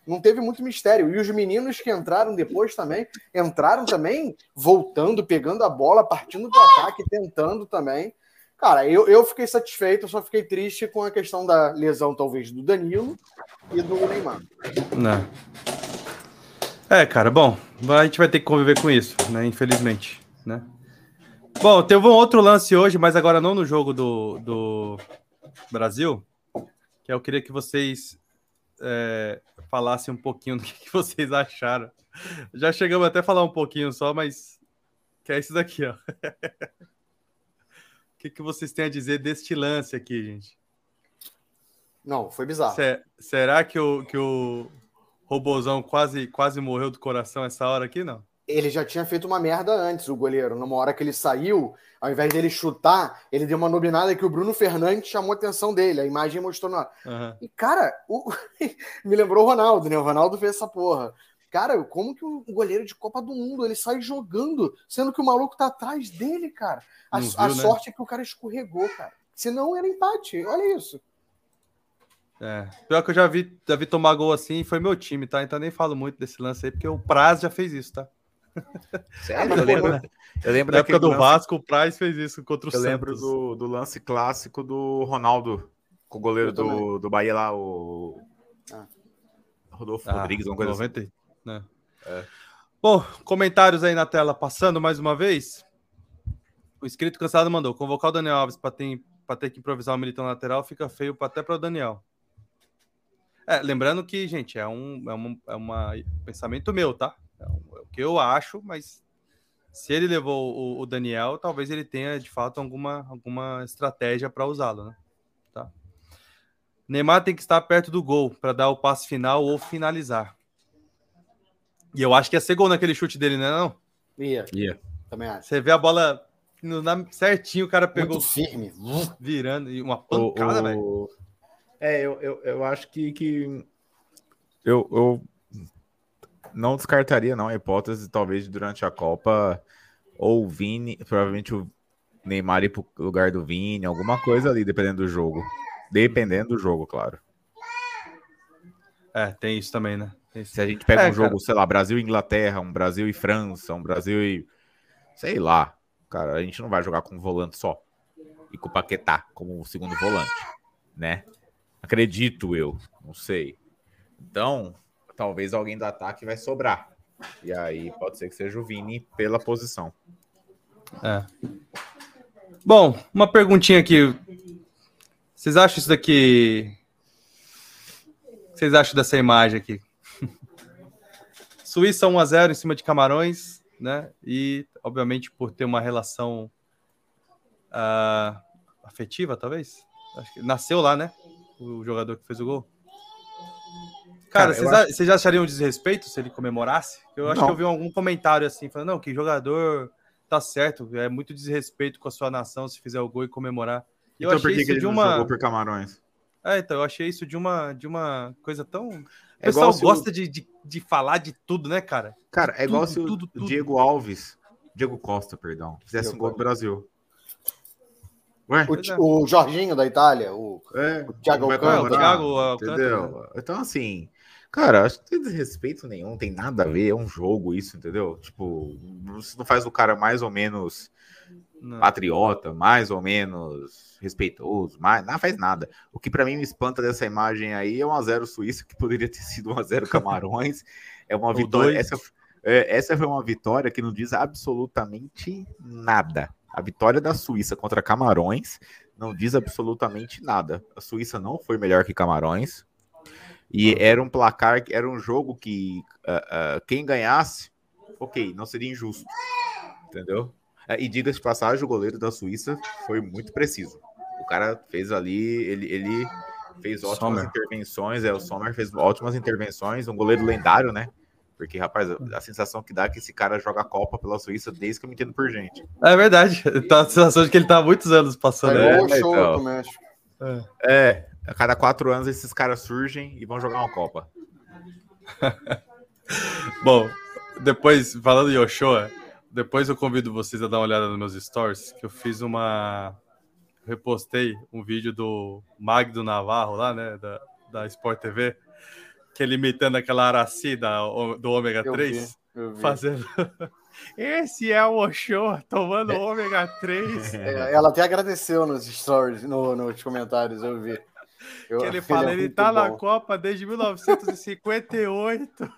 não teve muito mistério. E os meninos que entraram depois também, entraram também voltando, pegando a bola, partindo do ataque, tentando também. Cara, eu, eu fiquei satisfeito, eu só fiquei triste com a questão da lesão, talvez, do Danilo e do Neymar. Não. É, cara, bom, a gente vai ter que conviver com isso, né? Infelizmente, né? Bom, teve um outro lance hoje, mas agora não no jogo do, do Brasil, que eu queria que vocês é, falassem um pouquinho do que, que, vocês acharam. Já chegamos até a falar um pouquinho só, mas que é isso daqui, ó. (laughs) o que, que vocês têm a dizer deste lance aqui, gente? Não, foi bizarro. Se, será que o, que o Robozão quase, quase morreu do coração essa hora aqui, não? Ele já tinha feito uma merda antes, o goleiro. Numa hora que ele saiu, ao invés dele chutar, ele deu uma nobinada que o Bruno Fernandes chamou a atenção dele. A imagem mostrou na. Uhum. E, cara, o... (laughs) me lembrou o Ronaldo, né? O Ronaldo fez essa porra. Cara, como que um goleiro de Copa do Mundo ele sai jogando, sendo que o maluco tá atrás dele, cara? A, viu, a né? sorte é que o cara escorregou, cara. Senão era empate. Olha isso. É, pior que eu já vi, já vi tomar gol assim, foi meu time, tá? Então nem falo muito desse lance aí, porque o Praz já fez isso, tá? (laughs) Sério? eu lembro, eu lembro Na época do lance... Vasco, o Praz fez isso contra o eu Santos. Eu lembro do, do, lance clássico do Ronaldo, com o goleiro do, do Bahia lá, o ah. Rodolfo ah, Rodrigues, alguma coisa 90, assim. Né? É. Bom, comentários aí na tela, passando mais uma vez. O inscrito cansado mandou convocar o Daniel Alves para ter, ter que improvisar o militão lateral fica feio até para o Daniel. É, lembrando que, gente, é um, é, uma, é uma pensamento meu, tá? É, um, é, o que eu acho, mas se ele levou o, o, Daniel, talvez ele tenha de fato alguma, alguma estratégia para usá-lo, né? Tá. Neymar tem que estar perto do gol para dar o passe final ou finalizar. E eu acho que ia ser gol naquele chute dele, né? Não? Ia. Ia. Também acho. Você vê a bola no, na, certinho, o cara pegou. Muito firme. Virando. E uma pancada, velho. É, eu, eu, eu acho que, que eu, eu não descartaria não a hipótese, talvez durante a Copa, ou o Vini, provavelmente o Neymar ir pro lugar do Vini, alguma coisa ali, dependendo do jogo. Dependendo do jogo, claro. É, tem isso também, né? Isso. Se a gente pega é, um jogo, cara. sei lá, Brasil e Inglaterra, um Brasil e França, um Brasil e. Sei lá. Cara, a gente não vai jogar com um volante só. E com o Paquetá como segundo volante, né? Acredito eu, não sei. Então, talvez alguém do ataque vai sobrar. E aí pode ser que seja o Vini pela posição. É. Bom, uma perguntinha aqui. Vocês acham isso daqui? O que vocês acham dessa imagem aqui? (laughs) Suíça 1 a 0 em cima de Camarões, né? E obviamente por ter uma relação uh, afetiva, talvez. Nasceu lá, né? o jogador que fez o gol? Cara, vocês, acho... vocês achariam um desrespeito se ele comemorasse? Eu acho não. que eu vi algum comentário assim, falando, não, que jogador tá certo, é muito desrespeito com a sua nação se fizer o gol e comemorar. Eu então por que, que ele de uma... jogou por Camarões? É, então, eu achei isso de uma, de uma coisa tão... O é pessoal gosta o... de, de, de, falar de tudo, né, cara? Cara, é tudo, igual se o tudo, tudo. Diego Alves, Diego Costa, perdão, fizesse Diego um gol do Brasil. Ué? O, o, Jorginho da Itália, o, é, o Thiago Alcântara. O Thiago entendeu? Né? Então, assim, cara, acho que não tem desrespeito nenhum, não tem nada a ver, é um jogo isso, entendeu? Tipo, você não faz o cara mais ou menos não. patriota, mais ou menos respeitoso, mais, não faz nada. O que para mim me espanta dessa imagem aí é um a 0 Suíça, que poderia ter sido um a 0 Camarões. É uma (laughs) vitória. Essa, é, essa foi uma vitória que não diz absolutamente nada. A vitória da Suíça contra Camarões não diz absolutamente nada. A Suíça não foi melhor que Camarões. E era um placar, era um jogo que uh, uh, quem ganhasse, ok, não seria injusto. Entendeu? Uh, e diga-se de passagem, o goleiro da Suíça foi muito preciso. O cara fez ali, ele, ele fez ótimas Sommer. intervenções. É, o Sommer fez ótimas intervenções, um goleiro lendário, né? Porque, rapaz, a sensação que dá é que esse cara joga a Copa pela Suíça desde que eu me entendo por gente. É verdade. (laughs) Tá a sensação de que ele tá há muitos anos passando. É, é show então. do México. É. é, a cada quatro anos esses caras surgem e vão jogar uma Copa. (laughs) Bom, depois, falando em Ochoa, depois eu convido vocês a dar uma olhada nos meus stories, que eu fiz uma... Repostei um vídeo do Magdo Navarro lá, né, da, da Sport TV, que ele imitando aquela Araci da, do ômega 3, vi, vi. fazendo. (laughs) Esse é o Oshô tomando é. ômega 3. É, ela até agradeceu nos stories, no, nos comentários, eu vi. (laughs) Eu, que ele fala, ele, é ele tá bom. na Copa desde 1958. (laughs)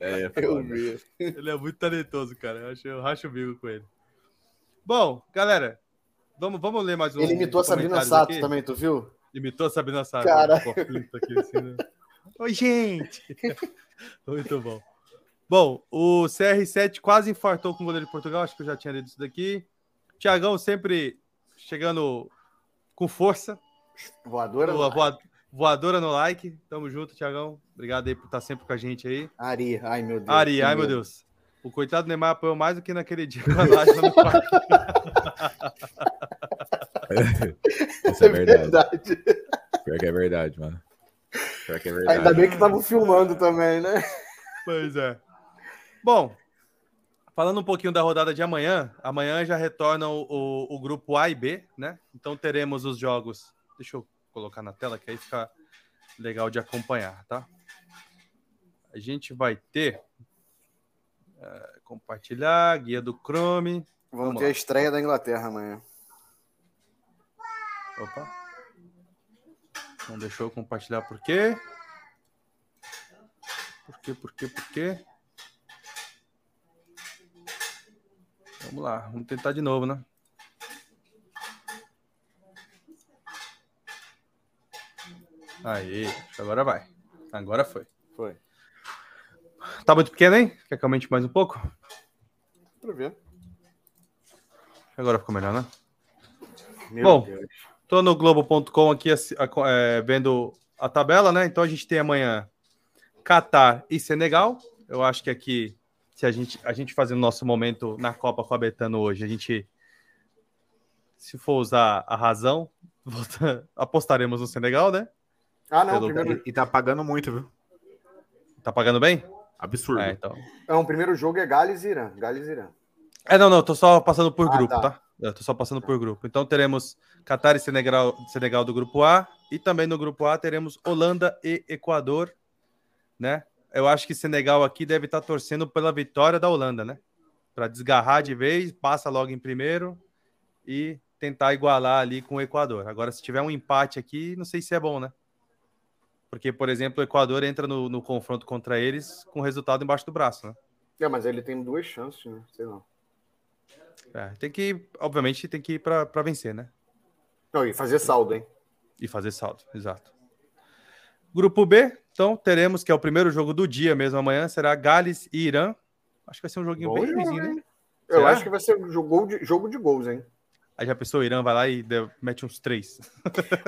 É, (laughs) eu vi. Ele é muito talentoso, cara. Eu, acho, eu racho o bico com ele. Bom, galera, vamos, vamos ler mais um. Ele imitou a Sabrina Sato aqui. também, tu viu? Imitou a Sabrina Sato. Cara. Aqui, assim, né? Oi, gente! Muito bom. Bom, o CR7 quase infartou com o goleiro de Portugal, acho que eu já tinha lido isso daqui. Tiagão sempre chegando com força. Voadora. Voa, voadora no like. Tamo junto, Tiagão. Obrigado aí por estar sempre com a gente aí. Ari, ai meu Deus. Ari, ai meu Deus. O coitado do Neymar apoiou mais do que naquele dia com a no (laughs) parque. Isso é verdade. Pior que é verdade, mano. Pior que é verdade. Ainda bem que estavam filmando também, né? Pois é. Bom, falando um pouquinho da rodada de amanhã, amanhã já retorna o, o, o, grupo A e B, né? Então teremos os jogos. Deixa eu colocar na tela que aí fica legal de acompanhar, tá? A gente vai ter. Uh, compartilhar, guia do Chrome. Vamos, Vamos ter lá. a estreia da Inglaterra amanhã. Opa. Não deixou eu compartilhar por quê? Por quê, por quê, por quê? Vamos lá, vamos tentar de novo, né? Aí, agora vai. Agora foi. Foi. Tá muito pequeno, hein? Quer que aumente mais um pouco? Pra ver. Agora ficou melhor, né? Meu Bom, Deus. tô no Globo.com aqui é, vendo a tabela, né? Então a gente tem amanhã Catar e Senegal. Eu acho que aqui se a gente, a gente fazendo nosso momento na Copa com a Betano hoje, a gente, se for usar a razão, (laughs) apostaremos no Senegal, né? Ah, não, primeiro... e tá pagando muito, viu? Tá pagando bem? Absurdo. É, então. É, o primeiro jogo é Gales e Irã. Gales e Irã. É, não, não, tô só passando por Ah, grupo, tá. tá? Eu tô só passando por grupo. Então teremos Catar e Senegal, Senegal do grupo A, e também no grupo A teremos Holanda e Equador, né? Eu acho que Senegal aqui deve estar torcendo pela vitória da Holanda, né? Para desgarrar de vez, passa logo em primeiro e tentar igualar ali com o Equador. Agora, se tiver um empate aqui, não sei se é bom, né? Porque, por exemplo, o Equador entra no, no confronto contra eles com o resultado embaixo do braço, né? É, mas ele tem duas chances, né? Sei lá. É, tem que, obviamente, tem que ir para vencer, né? Não, e fazer saldo, hein? E fazer saldo, exato. Grupo B, então teremos que é o primeiro jogo do dia mesmo amanhã, será Gales e Irã. Acho que vai ser um joguinho Bom bem ruimzinho, né? Eu Será? acho que vai ser um jogo de, jogo de gols, hein? Aí já pensou, o Irã vai lá e deu- mete uns três.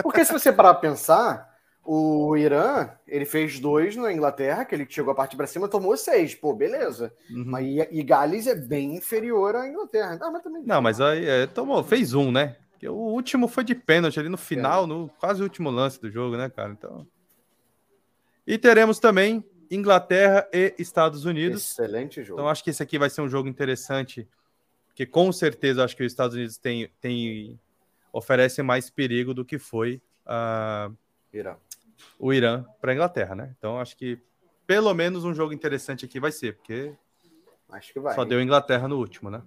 Porque se você parar pra pensar, o Irã, ele fez dois na Inglaterra, que ele chegou a partir pra cima, tomou seis. Pô, beleza. Uhum. Mas e, Gales é bem inferior à Inglaterra. Ah, mas também. Não, mas aí é, tomou, fez um, né? O último foi de pênalti ali no final, no quase o último lance do jogo, né, cara? Então. E teremos também Inglaterra e Estados Unidos. Excelente jogo. Então acho que esse aqui vai ser um jogo interessante, porque com certeza acho que os Estados Unidos tem, tem oferece mais perigo do que foi ah, Irã. O Irã para a Inglaterra, né? Então acho que pelo menos um jogo interessante aqui vai ser, porque Acho que vai. só deu Inglaterra no último, né?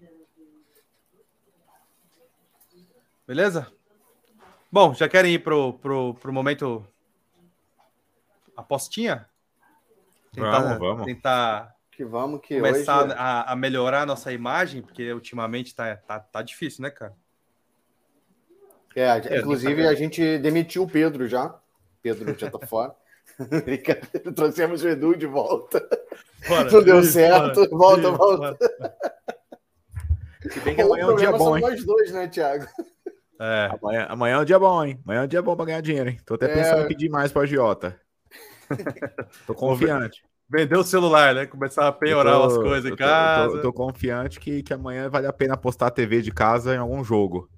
Beleza? Bom, já querem ir pro, pro, pro momento apostinha? Vamos, vamos. Tentar Que vamos que começar hoje. a, a melhorar a nossa imagem, porque ultimamente tá, tá, tá difícil, né, cara? É, É, inclusive a gente demitiu o Pedro já. Pedro já tá fora. (laughs) Trouxemos o Edu de volta. Bora, Não deu certo. bora, Volta, volta. Se bem que O amanhã é um dia bom, são hein? nós dois, né, Thiago? É, Amanhã, amanhã é um dia bom, hein? Amanhã é um dia bom pra ganhar dinheiro, hein? Tô até pensando É. em pedir mais pro agiota. (laughs) Tô confiante. vendeu o celular, né? Começar a penhorar tô- as coisas em tô- eu tô- casa. Eu tô, confiante que, que amanhã vale a pena apostar a TV de casa em algum jogo.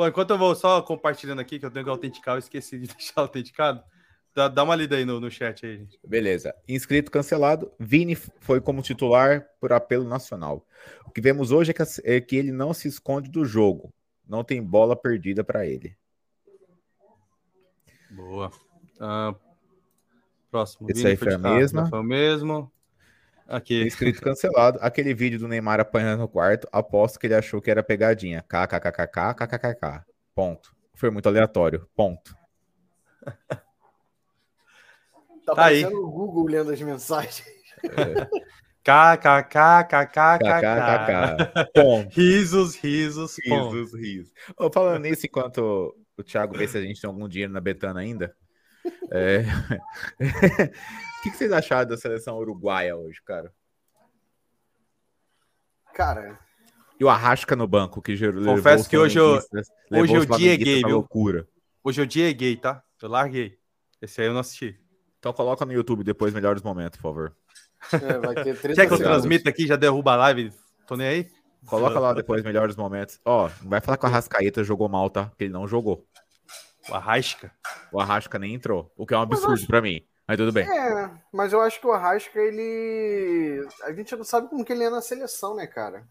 Bom, enquanto eu vou só compartilhando aqui, que eu tenho que autenticar, eu esqueci de (laughs) deixar autenticado. Dá, dá uma lida aí no, no chat aí, gente. Beleza. Inscrito cancelado. Vini foi como titular por apelo nacional. O que vemos hoje é que, é que ele não se esconde do jogo. Não tem bola perdida para ele. Boa. Ah, próximo. Esse Vini aí foi a de- mesma. foi o mesmo. Aqui. Inscrito cancelado. Aquele vídeo do Neymar apanhando no quarto. Aposto que ele achou que era pegadinha. KKKKK, KKKK. Ponto. Foi muito aleatório. Ponto. Tá Tá aí. o Google lendo as mensagens. KKKKKKK. KKKK. Ponto. Risos, risos. Risos, risos. Ô, falando nisso, enquanto o Thiago ver se a gente tem algum dinheiro na Betana ainda. É... o que, que vocês acharam da seleção uruguaia hoje, cara? Cara, E o Arrasca no banco, que gerou. Confesso que hoje eu- hoje eu dieguei, viu? loucura. Hoje eu dieguei, tá? Eu larguei. Esse aí eu não assisti. Então coloca no YouTube depois melhores momentos, por favor. é, vai ter 30 Quer que eu transmita aqui? Já derruba a live? Tô nem aí? Coloca lá depois melhores momentos. Ó, não vai falar que o Arrascaeta jogou mal, tá? Porque ele não jogou. O Arrasca. O Arrasca nem entrou, o que é um absurdo pra mim. Mas tudo bem. É, mas eu acho que o Arrasca, ele. A gente não sabe como que ele é na seleção, né, cara?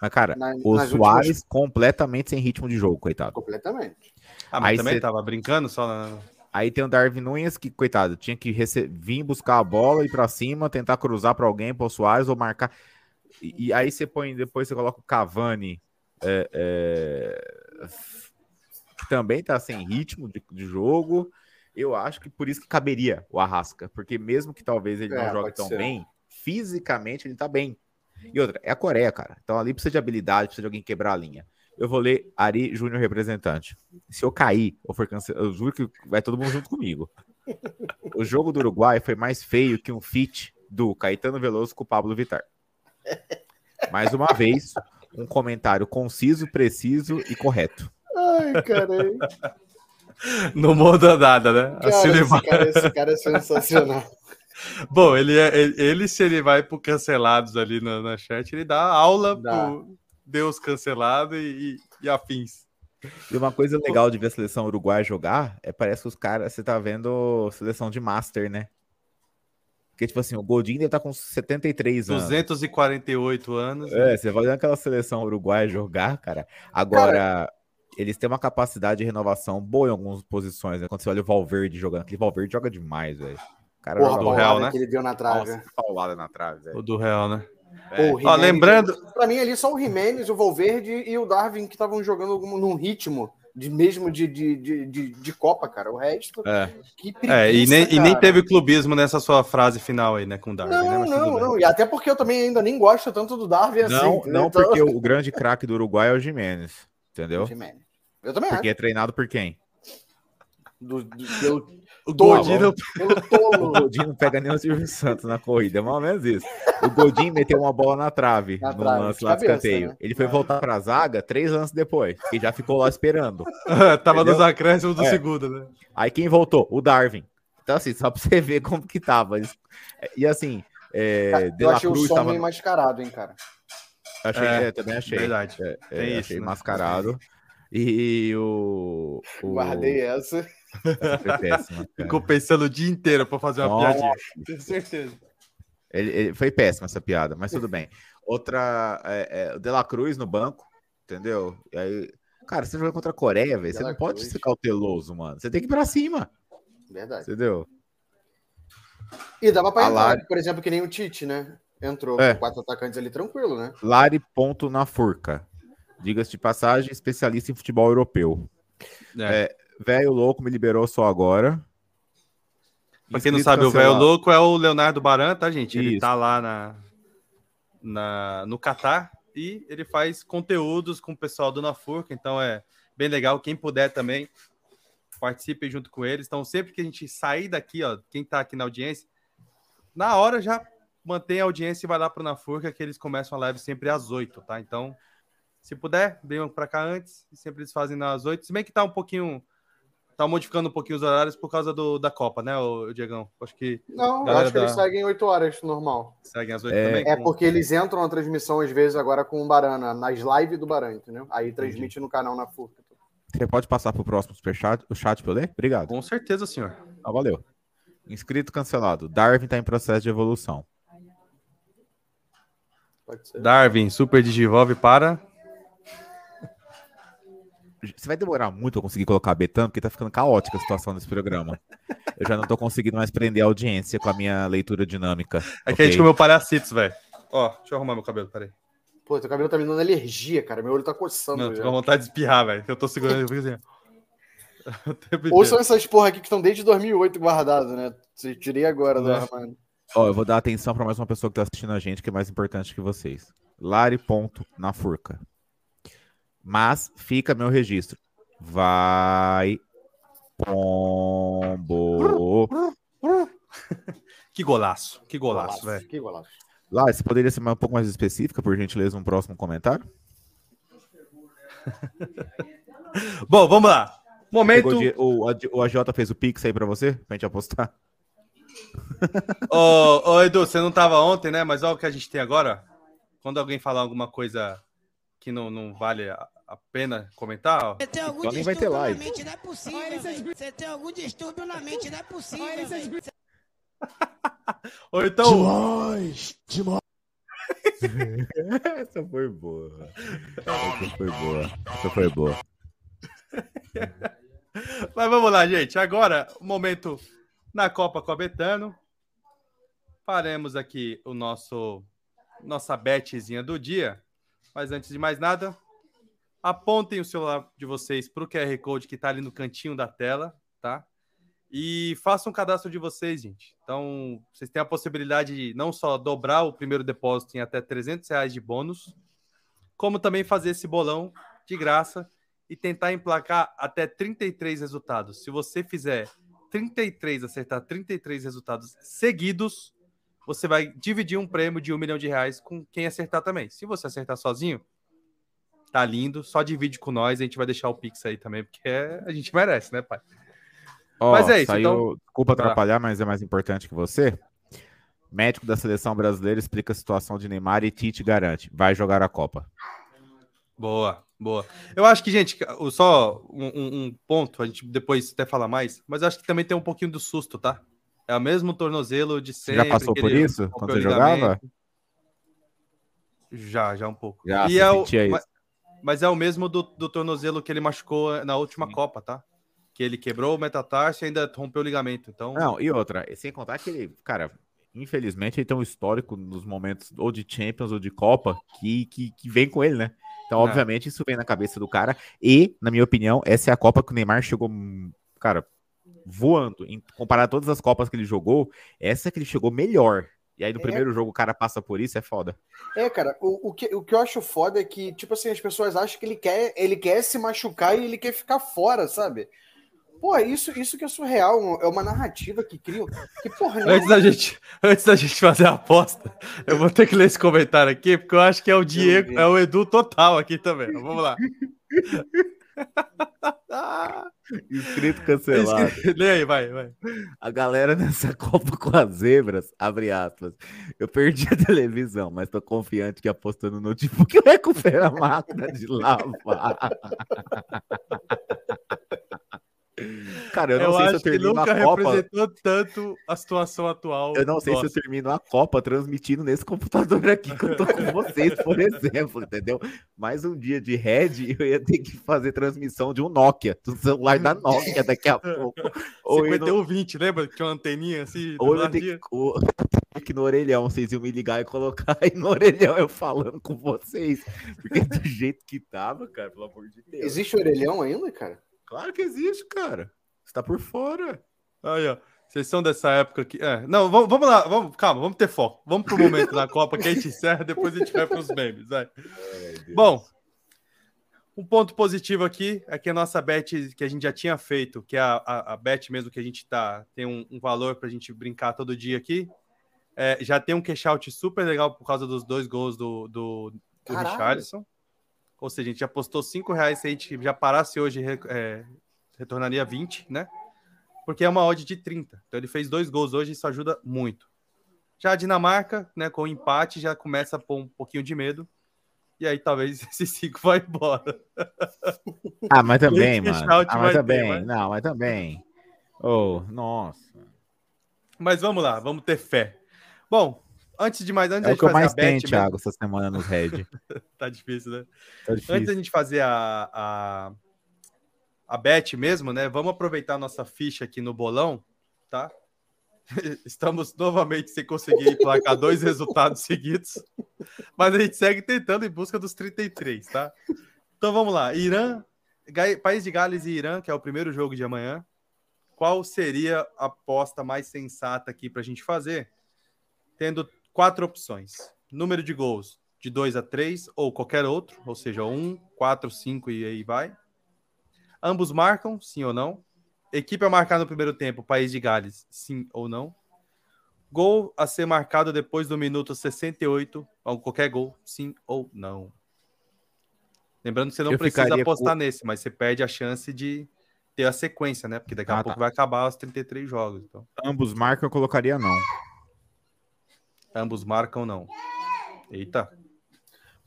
Mas, cara, Na- o Soares últimas- completamente sem ritmo de jogo, coitado. Completamente. Ah, mas Aí também cê- tava brincando só na... Aí tem o Darwin Nunes que, coitado, tinha que rece- vir buscar a bola, ir pra cima, tentar cruzar pra alguém, pro Soares ou marcar. E, e aí você põe, depois você coloca o Cavani, é, é, que também tá sem ritmo de, de jogo. Eu acho que por isso que caberia o Arrasca, porque mesmo que talvez ele É, não jogue tão ser. bem, fisicamente ele tá bem. E outra, é a Coreia, cara. Então ali precisa de habilidade, precisa de alguém quebrar a linha. Eu vou ler Ari Júnior representante. Se eu cair ou for cancelado, eu juro que vai todo mundo junto comigo. O jogo do Uruguai foi mais feio que um feat do Caetano Veloso com o Pablo Vittar. Mais uma vez, um comentário conciso, preciso e correto. Ai, caralho. Não muda nada, né? Cara, Assim esse, vai- cara, esse cara é sensacional. (laughs) Bom, ele, é, ele, se ele vai pro cancelados ali na, na chat, ele dá aula Dá. pro Deus cancelado e, e, e afins. E uma coisa legal de ver a seleção uruguaia jogar é parece que os caras, você tá vendo seleção de Master, né? Porque, tipo assim, o Godinho deve estar com 73 anos. 248 anos. É, você vai olhando aquela seleção uruguaia jogar, cara. Agora, eles têm uma capacidade de renovação boa em algumas posições, né? Quando você olha o Valverde jogando, aquele Valverde joga demais, velho. O cara Porra, do Real, né? que ele deu na trave. Nossa, paulada na trave, velho. O do Real, né? Pô, É. o Ó, Jimenez- lembrando- Pra mim, ali só o Jimenez, o Valverde e o Darwin que estavam jogando num ritmo de mesmo de, de, de, de, de Copa, cara. O resto, É. que preguiça, É, e nem, e nem teve clubismo nessa sua frase final aí, né, com o Darwin, né? Não, Mas tudo não, não. E até porque eu também ainda nem gosto tanto do Darwin assim. Não, entendeu? não Então- porque o grande craque do Uruguai é o Jimenez, entendeu? Jimenez. Eu também Porque é treinado por quem? acho. Do, do, pelo, O Tolo. Godinho pelo (laughs) O. Godinho não pega nem o Silvio Santos na corrida, é mais ou menos isso. O Godinho meteu uma bola na trave, Na no trave, lance de lá do escanteio. né? Ele foi voltar pra zaga três lances depois, e já ficou lá esperando. (laughs) tava Entendeu? nos acréscimos do É. segundo, né? Aí quem voltou? O Darwin. Então, assim, só pra você ver como que tava. E assim, é, De eu La achei o Cruz som tava. meio mascarado, hein, cara. Achei, É, é, também achei. Verdade. É, é, Tem isso, achei né? E o. o Guardei essa. Foi péssimo, (laughs) cara. Ficou pensando o dia inteiro pra fazer uma Nossa. piadinha. (laughs) Tenho certeza. Ele, ele- foi péssima essa piada, mas tudo bem. Outra, é, é, o De La Cruz no banco, entendeu? E aí, cara, você joga contra a Coreia, velho. Você não pode Cruz. ser cauteloso, mano. Você tem que ir pra cima, Verdade. entendeu? E dava pra A entrar, Lari- por exemplo, que nem o Tite, né? Entrou É. com quatro atacantes ali tranquilo, né? Lari ponto na furca. Diga-se de passagem, especialista em futebol europeu. É. Velho louco me liberou só agora. Pra quem não sabe, o velho cancelado. louco é o Leonardo Baran, tá, gente? Ele Isso. tá lá na, na, no Catar e ele faz conteúdos com o pessoal do Nafurca, então é bem legal. Quem puder também, participe junto com eles. Então, sempre que a gente sair daqui, ó, quem tá aqui na audiência, na hora já mantém a audiência e vai lá pro Nafurca, que eles começam a live sempre às 8, tá? Então, se puder, venham pra cá antes, e sempre eles fazem às 8. Se bem que tá um pouquinho. Tá modificando um pouquinho os horários por causa do, da Copa, né, o Diegão? Acho que Não, acho que eles da- seguem oito horas, normal. seguem às 8 É. também. É com- porque eles entram na transmissão, às vezes, agora com o Barana, nas lives do Barana, entendeu? Aí transmite no canal na FURC. Você pode passar pro próximo superchat, o chat pra eu ler? Obrigado. Com certeza, senhor. Ah, valeu. Inscrito cancelado. Darwin tá em processo de evolução. Pode ser. Darwin, Super Digivolve para. Você vai demorar muito a conseguir colocar a Betano, porque tá ficando caótica a situação desse programa. Eu já não tô conseguindo mais prender a audiência com a minha leitura dinâmica. É que a gente comeu palhacitos, velho. Ó, deixa eu arrumar meu cabelo, peraí. Pô, teu cabelo tá me dando alergia, cara. Meu olho tá coçando. Não, tô com vontade de espirrar, velho. Eu tô segurando assim. (laughs) O tempo Ou são essas porra aqui que estão desde 2008 guardadas, né? Se tirei agora do Né? armário. Ó, eu vou dar atenção pra mais uma pessoa que tá assistindo a gente, que é mais importante que vocês. Lari ponto na furca. Mas fica meu registro. vai Pombo. Que golaço, que golaço, velho. Que golaço. Lá, você poderia ser um pouco mais específica, por gentileza, no próximo comentário? (laughs) Bom, vamos lá. Momento. O, o AJ fez o Pix aí pra você, pra gente apostar. ô, ô, Edu, você não tava ontem, né? Mas olha o que a gente tem agora. Quando alguém falar alguma coisa que não, não vale a, a pena comentar, ó. Você tem algum então distúrbio vai ter live. na mente, não é possível. Você tem algum distúrbio na mente, não é possível. Ou (laughs) então. Demais! Demais! (laughs) Essa foi boa. Essa foi boa. Essa foi boa. (laughs) Mas vamos lá, gente. Agora, o momento na Copa com a Betano. Faremos aqui o nosso nossa betzinha do dia. Mas antes de mais nada, apontem o celular de vocês para o QR Code que está ali no cantinho da tela, tá? E façam um cadastro de vocês, gente. Então, vocês têm a possibilidade de não só dobrar o primeiro depósito em até 300 reais de bônus, como também fazer esse bolão de graça e tentar emplacar até 33 resultados. Se você fizer 33, acertar 33 resultados seguidos, você vai dividir um prêmio de um milhão de reais com quem acertar também. Se você acertar sozinho, Tá lindo. Só divide com nós. A gente vai deixar o Pix aí também, porque é... a gente merece, né, pai? Oh, mas é isso. Saiu... Então... Desculpa atrapalhar, mas é mais importante que você. Médico da seleção brasileira explica a situação de Neymar e Tite garante. Vai jogar a Copa. Boa, boa. Eu acho que, gente, só um, um, ponto, a gente depois até fala mais, mas eu acho que também tem um pouquinho do susto, tá? É o mesmo tornozelo de sempre. Já passou por isso quando você jogava? Já, já um pouco. Já, e é o, mas, mas é o mesmo do, do tornozelo que ele machucou na última Sim. Copa, tá? Que ele quebrou o metatarso e ainda rompeu o ligamento. Então... Não, e outra, sem contar que ele, cara, infelizmente ele tem um histórico nos momentos ou de Champions ou de Copa que, que, que vem com ele, né? Então, é. obviamente, isso vem na cabeça do cara. E, na minha opinião, essa é a Copa que o Neymar chegou, cara, voando. Em, comparado a todas as Copas que ele jogou, essa que ele chegou melhor. E aí no é. primeiro jogo o cara passa por isso, é foda. É, cara, o, o, que, o que eu acho foda é que, tipo assim, as pessoas acham que ele quer, ele quer se machucar e ele quer ficar fora, sabe? Pô, isso, isso que é surreal, é uma narrativa que cria. Que, porra, não... antes, da gente, antes da gente fazer a aposta, eu vou ter que ler esse comentário aqui, porque eu acho que é o Diego, é o Edu total aqui também. Vamos lá. (laughs) Inscrito cancelado. Lê (laughs) aí, vai, vai. A galera nessa (laughs) Copa com as zebras, abre aspas. Eu perdi a televisão, mas tô confiante que apostando no notebook eu recupero a máquina de lavar. (laughs) Cara, eu não eu sei se eu termino a Copa. representou tanto a situação atual. Eu não sei nossa. se eu termino a Copa transmitindo nesse (laughs) computador aqui que eu tô com vocês, por exemplo, entendeu? Mais um dia de Red, eu ia ter que fazer transmissão de um Nokia, do celular da Nokia daqui a pouco. (laughs) 5120, não... lembra? Tinha uma anteninha assim. Ou eu que, que no orelhão vocês iam me ligar e colocar aí no orelhão eu falando com vocês. Porque do jeito que tava, cara, pelo amor de Deus. Existe orelhão ainda, cara? Claro que existe, cara. Você tá por fora. Aí, ó. Vocês são dessa época que. É, não, vamos, vamos lá, vamos, calma, vamos ter foco. Vamos pro momento da Copa que a gente encerra, depois a gente vai pros memes. Vai. Bom, um ponto positivo aqui é que a nossa bet que a gente já tinha feito, que é a, a, a bet mesmo que a gente tá, tem um, um valor pra gente brincar todo dia aqui. É, já tem um cash out super legal por causa dos dois gols do, do, do Richardson. Ou seja, a gente já postou 5 reais. Se a gente já parasse hoje, é, retornaria 20, né? Porque é uma odd de 30. Então ele fez dois gols hoje isso ajuda muito. Já a Dinamarca, né, com o empate, já começa a pôr um pouquinho de medo. E aí talvez (laughs) esse 5 vai embora. Ah, mas também, mano. Ah, mas também. Ter, mas... Não, mas também. Oh, nossa. Mas vamos lá, vamos ter fé. Bom, antes de mais, antes é o que eu mais tenho, Thiago, essa semana nos Red. (laughs) tá difícil, né? Tá difícil. Antes da gente fazer a, a, a bet mesmo, né? Vamos aproveitar nossa ficha aqui no bolão, tá? (laughs) Estamos novamente sem conseguir emplacar dois (laughs) resultados seguidos, mas a gente segue tentando em busca dos 33, tá? Então vamos lá. Irã, País de Gales e Irã, que é o primeiro jogo de amanhã. Qual seria a aposta mais sensata aqui para a gente fazer? Tendo quatro opções: número de gols de 2 a 3 ou qualquer outro, ou seja, 1, 4, 5 e aí vai Ambos marcam, sim ou não? Equipe a marcar no primeiro tempo, País de Gales, sim ou não? Gol a ser marcado depois do minuto 68, ou qualquer gol, sim ou não? Lembrando que você não Eu precisa apostar com- nesse, mas você perde a chance de ter a sequência, né? Porque daqui a Ah, pouco tá. vai acabar os 33 jogos. Então, Ambos marcam, eu colocaria não. Ambos marcam não. Eita.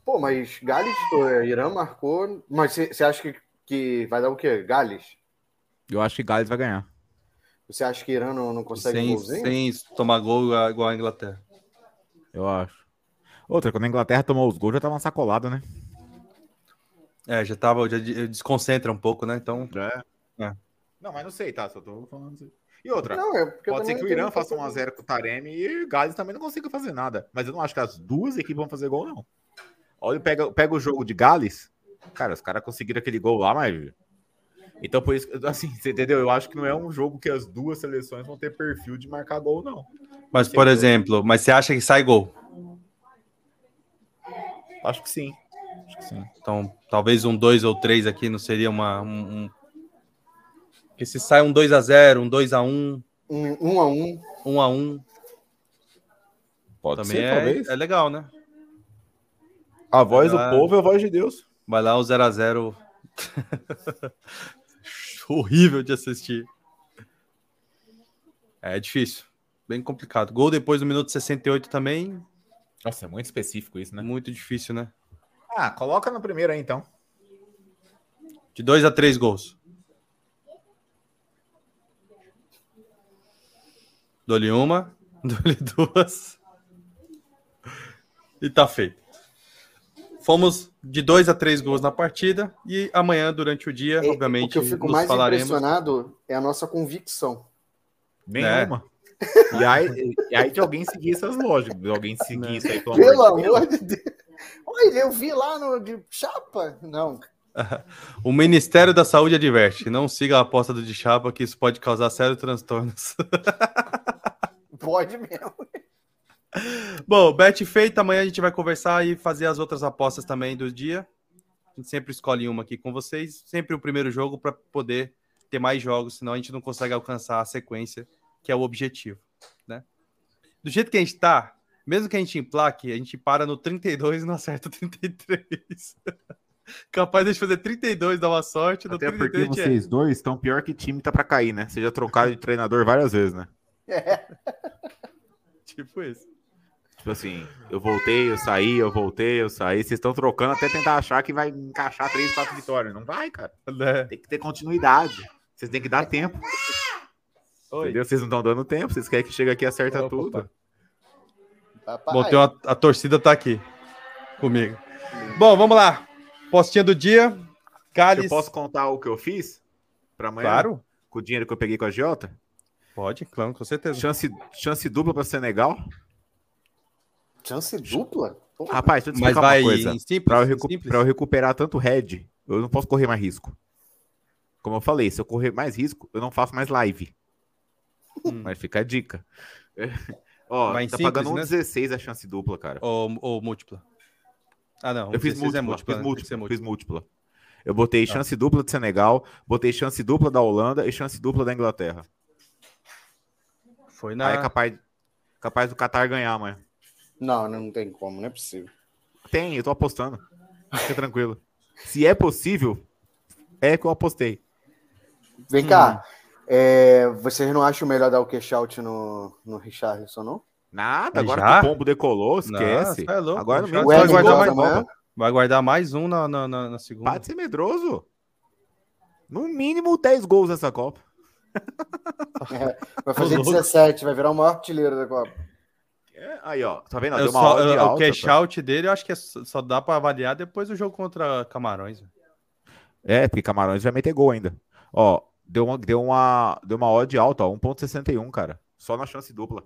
Pô, mas Gales, Irã marcou. Mas você acha que, que vai dar o quê? Gales? Eu acho que Gales vai ganhar. Você acha que Irã não, não consegue um Sem, golzinho? sem tomar gol igual a Inglaterra. Eu acho. Outra, quando a Inglaterra tomou os gols, já tava uma sacolada, né? É, já tava, já de- desconcentra um pouco, né? Então, É. É. Não, mas não sei, tá? Só tô falando assim. E outra, Não, é pode ser que o Irã faça 1x0 com o Taremi e Gales também não consiga fazer nada. Mas eu não acho que as duas equipes vão fazer gol, não. Olha, pega, pega o jogo de Gales. Cara, os caras conseguiram aquele gol lá, mas. Então, por isso, assim, você entendeu? Eu acho que não é um jogo que as duas seleções vão ter perfil de marcar gol, não. mas por exemplo, mas você acha que sai gol? Acho que sim. Acho que sim. Então, talvez um 2 ou 3 aqui não seria uma. Um, um... Porque se sai um 2 a 0 um 2 a 1 Um, um a um. 1 a 1 Pode também ser, é, talvez. é legal, né? A voz Ah. do povo é a voz de Deus. Vai lá o 0 a 0 (laughs) Horrível de assistir. É difícil. Bem complicado. Gol depois do minuto 68 também. Nossa, é muito específico isso, né? Muito difícil, né? Ah, coloca no primeiro aí, então. De 2 a 3 gols. Dou-lhe uma, (laughs) dou-lhe duas. E tá feito. Fomos de 2 a 3 gols na partida. E amanhã, durante o dia, É, obviamente, o que eu fico mais falaremos. impressionado é a nossa convicção. Nenhuma. E aí, e aí de alguém seguir essas lógicas, de alguém seguir isso aí, pelo, Pelo amor de Deus. amor de Deus. Olha, eu vi lá no de chapa. Não, (laughs) O Ministério da Saúde adverte: não siga a aposta do de chapa, que isso pode causar sérios transtornos. (laughs) pode mesmo. Bom, bet feita. Amanhã a gente vai conversar e fazer as outras apostas também do dia. A gente sempre escolhe uma aqui com vocês. Sempre o primeiro jogo para poder ter mais jogos, senão a gente não consegue alcançar a sequência, que é o objetivo, né? Do jeito que a gente tá, mesmo que a gente emplaque, a gente para no 32 e não acerta o 33. (laughs) Capaz de a gente fazer 32, dar uma sorte, Até 33 porque gente é. vocês dois estão pior que time tá pra cair, né? Vocês já trocaram de treinador várias vezes, né? Tipo isso. Tipo assim, eu voltei, eu saí, eu voltei, eu saí. Vocês estão trocando até tentar achar que vai encaixar três, quatro vitórias. Não vai, cara. Né? Tem que ter continuidade. Vocês têm que dar tempo. Entendeu? Vocês não estão dando tempo. Vocês querem que chegue aqui e acerta Opa, tudo. Papai. Bom, tem uma- a torcida tá aqui comigo. Bom, vamos lá. Postinha do dia. Gales. Eu posso contar o que eu fiz pra amanhã? Claro. Com o dinheiro que eu peguei com a Giota? Pode, claro, com certeza. Chance, chance dupla pra Senegal? Chance dupla? Pô, Rapaz, deixa eu te Mas explicar vai uma coisa. Pra eu, recu- eu recuperar tanto head, eu não posso correr mais risco. Como eu falei, se eu correr mais risco, eu não faço mais live. Hum. Mas fica a dica. (laughs) Ó, Vai tá simples, pagando né? 1,16 a chance dupla, cara. Ou, ou múltipla. Ah, não. eu fiz 16 múltipla, é múltipla, fiz né? Múltipla, ser fiz múltipla. múltipla. Eu botei chance dupla de Senegal, botei chance dupla da Holanda e chance dupla da Inglaterra. Foi Aí na. é capaz, capaz do Qatar ganhar, amanhã. Não, não tem como, não é possível. Tem, eu tô apostando. Fica tranquilo. Se é possível, é que eu apostei. Vem Hum. cá, é, vocês não acham melhor dar o cash out no, no Richarlison, não? Nada, agora já? que o pombo decolou, esquece. Não, é louco, agora mesmo vai O vai guardar mais amanhã? Copa. Vai guardar mais um na, na, na, na segunda. Para de ser medroso. No mínimo 10 gols nessa Copa. (laughs) Vai fazer louco. 17, vai virar o maior artilheiro da Copa. É, aí, ó. Tá vendo? Eu Deu uma só- odd eu- alta, o cash tá? out dele, eu acho que é só dá pra avaliar depois do jogo contra Camarões. É, porque Camarões vai meter gol ainda. Ó, deu uma, deu uma, deu uma odd alta, ó, 1.61, cara. Só na chance dupla.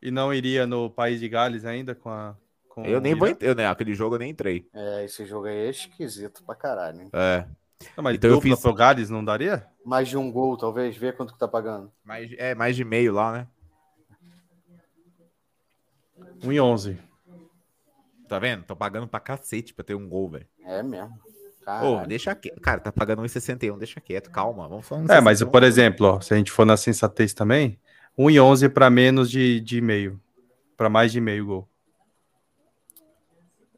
E não iria no País de Gales ainda com a. Com Eu nem vou entrar, né? Aquele jogo eu nem entrei. É, esse jogo aí é esquisito pra caralho. hein? É. Não, mas Então eu fiz- pro Gales não daria? Mais de um gol, talvez, vê quanto que tá pagando. Mais, é, mais de meio lá, né? 1 e 11. Tá vendo? Tô pagando pra cacete pra ter um gol, velho. É mesmo. Ô, deixa quieto. Cara, tá pagando 1,61, deixa quieto, calma. Vamos falar É, mas por exemplo, ó, se a gente for na sensatez também, 1,11 para menos de, de meio. Para mais de meio gol.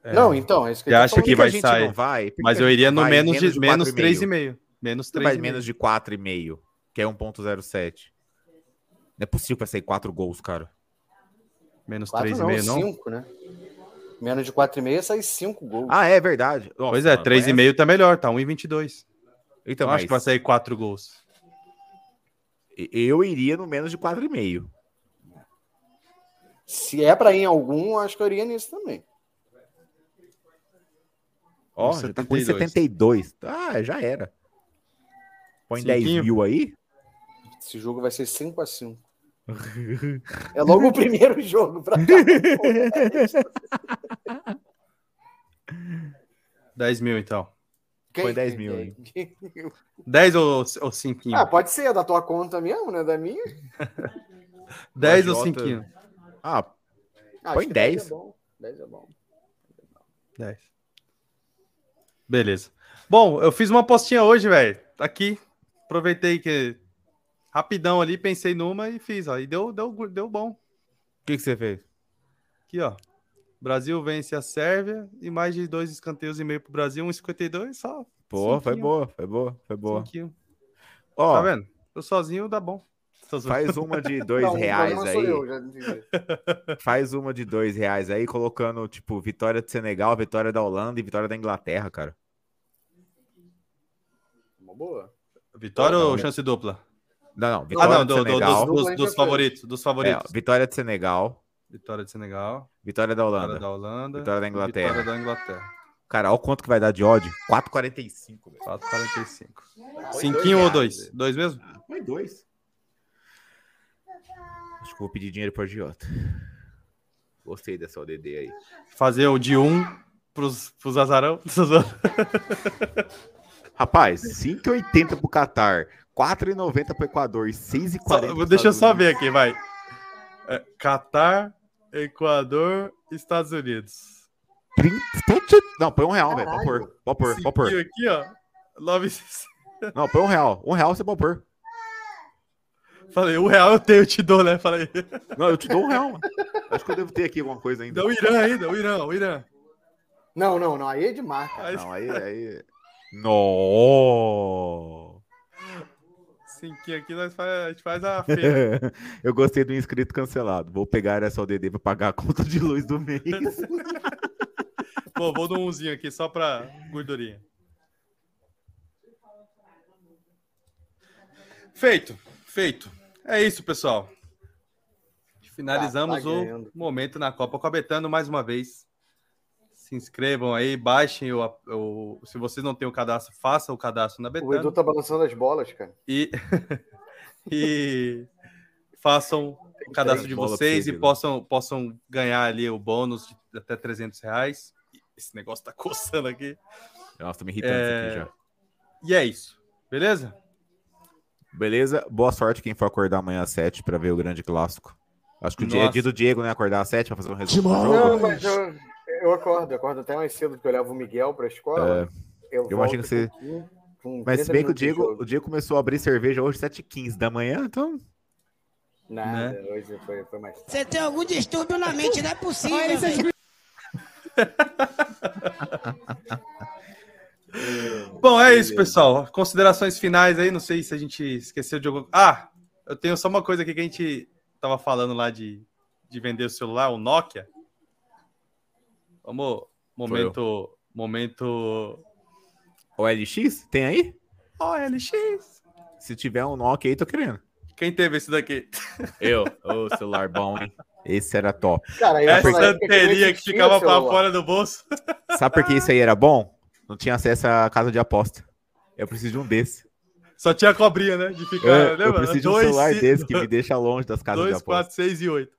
É. Não, então, é isso que eu acha que, que vai sair. Vai? Mas eu iria no menos, de, menos 3,5. Menos 3,5. menos de 4,5, que é 1,07. Não é possível pra sair 4 gols, cara. Menos 3,5, não? 5, né? Menos de 4,5 sai 5 gols. Ah, é verdade. Nossa, pois é, 3,5 tá melhor, tá 1,22. Então, mas... acho que vai sair 4 gols. Eu iria no menos de 4,5. Se é para ir em algum, acho que eu iria nisso também. Ó, oh, já tá com 72. Ah, já era. Põe Cinquinho. 10 mil aí. Esse jogo vai ser 5 a 5 (laughs) É logo o primeiro jogo pra cá. (laughs) 10 mil, então. Quem? Foi 10 mil. Hein? (laughs) 10 ou, ou 5? Ah, pode ser, da tua conta mesmo, né? Da minha. 10 ou 5? Ah, põe 10. 10 é bom. 10 é bom. 10. Beleza. Bom, eu fiz uma postinha hoje, velho. Aqui. Aproveitei que rapidão ali, pensei numa e fiz, ó. E deu, deu, deu bom. O que, que você fez? Aqui, ó. Brasil vence a Sérvia e mais de dois escanteios e meio pro Brasil, 1,52 só. Pô, foi boa, foi boa, foi boa. Ó, tá vendo? Eu sozinho dá bom. Faz uma de (laughs) dois não, reais aí. Eu, Faz uma de dois reais aí, colocando, tipo, vitória de Senegal, vitória da Holanda e vitória da Inglaterra, cara. Uma boa. Vitória ou chance dupla? Não, não. Vitória ah, não, do, Senegal. dos, dos, dos favoritos. Dos favoritos. É, vitória de Senegal. Vitória de Senegal. Vitória da Holanda. Vitória da Holanda. Vitória da Inglaterra. Vitória da Inglaterra. Cara, olha o quanto que vai dar de ódio. 4,45. 4,45. Cinquinho ou dois? Dois mesmo? Ah, foi dois. Acho que vou pedir dinheiro pro agiota. Gostei dessa ODD aí. Fazer o de um pros, pros azarão. (laughs) Rapaz, 5,80 pro Qatar, 4,90 pro Equador e 6,40 Deixa eu só ver aqui, vai. É, Qatar, Equador, Estados Unidos. 30... Não, põe um real, velho. Pode pôr. Pode pôr, pode pôr. aqui, ó. 9... Não, põe um real. Um real você pode pôr. Falei, um real eu tenho, eu te dou, né? Falei. Não, eu te dou um real, mano. Acho que eu devo ter aqui alguma coisa ainda. Não, o Irã ainda, o Irã, o Irã. Não, não, não. Aí é de marca. Não, aí, aí. Não. Cinquinho aqui nós faz, a gente faz a feira. (laughs) Eu gostei do inscrito cancelado. Vou pegar essa ODD para pagar a conta de luz do mês. (laughs) Bom, vou no umzinho aqui só para gordurinha. Feito, feito. É isso, pessoal. Finalizamos tá, tá o momento na Copa Cobetando mais uma vez se inscrevam aí, baixem o, o, Se vocês não têm o cadastro, façam o cadastro na Betano. O Edu tá balançando as bolas, cara. E, (laughs) e façam o cadastro de vocês e possam, possam ganhar ali o bônus de até 300 reais. Esse negócio tá (laughs) coçando aqui. Nossa, tá me irritando é... aqui já. E é isso. Beleza? Beleza. Boa sorte quem for acordar amanhã às 7 para ver o grande clássico. Acho que o dia é dia do Diego, né? Acordar às 7 para fazer um resumo. Não, mas eu, eu acordo, eu acordo até mais cedo, porque eu levo o Miguel pra escola. É, eu, eu imagino que você. Mas se bem que o Diego, o Diego começou a abrir cerveja hoje 7h15 da manhã, então. Nada, né? hoje foi, foi mais. Você tem algum distúrbio na mente, não é possível. (laughs) (laughs) (laughs) Bom, é isso, pessoal. Considerações finais aí. Não sei se a gente esqueceu de alguma. Ah, eu tenho só uma coisa aqui que a gente tava falando lá de, de vender o celular, o Nokia. Vamos. Momento. Momento. OLX? Tem aí? OLX. Se tiver um Nokia aí, tô querendo. Quem teve esse daqui? (laughs) Eu. Ô, oh, celular bom, hein? Esse era top. Cara, Essa anteninha que, que ficava pra fora do bolso. Sabe por que isso aí era bom? Não tinha acesso à casa de aposta. Eu preciso de um desse. Só tinha cobrinha, né? De ficar. É, eu preciso de um dois, celular desse que me deixa longe das casas dois, de aposta. 2, 4, 6 e 8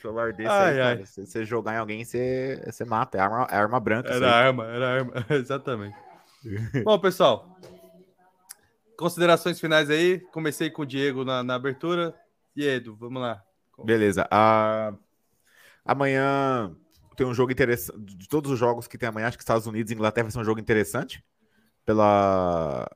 celular desse ai, aí, ai. Se você jogar em alguém, você, você mata. É arma, é arma branca. Era arma, era arma, (laughs) exatamente. Bom, pessoal, considerações finais aí. Comecei com o Diego na, na abertura. E Edu, vamos lá. Beleza. Uh, amanhã, tem um jogo interessante. De todos os jogos que tem amanhã, acho que Estados Unidos e Inglaterra vai ser um jogo interessante. Pela.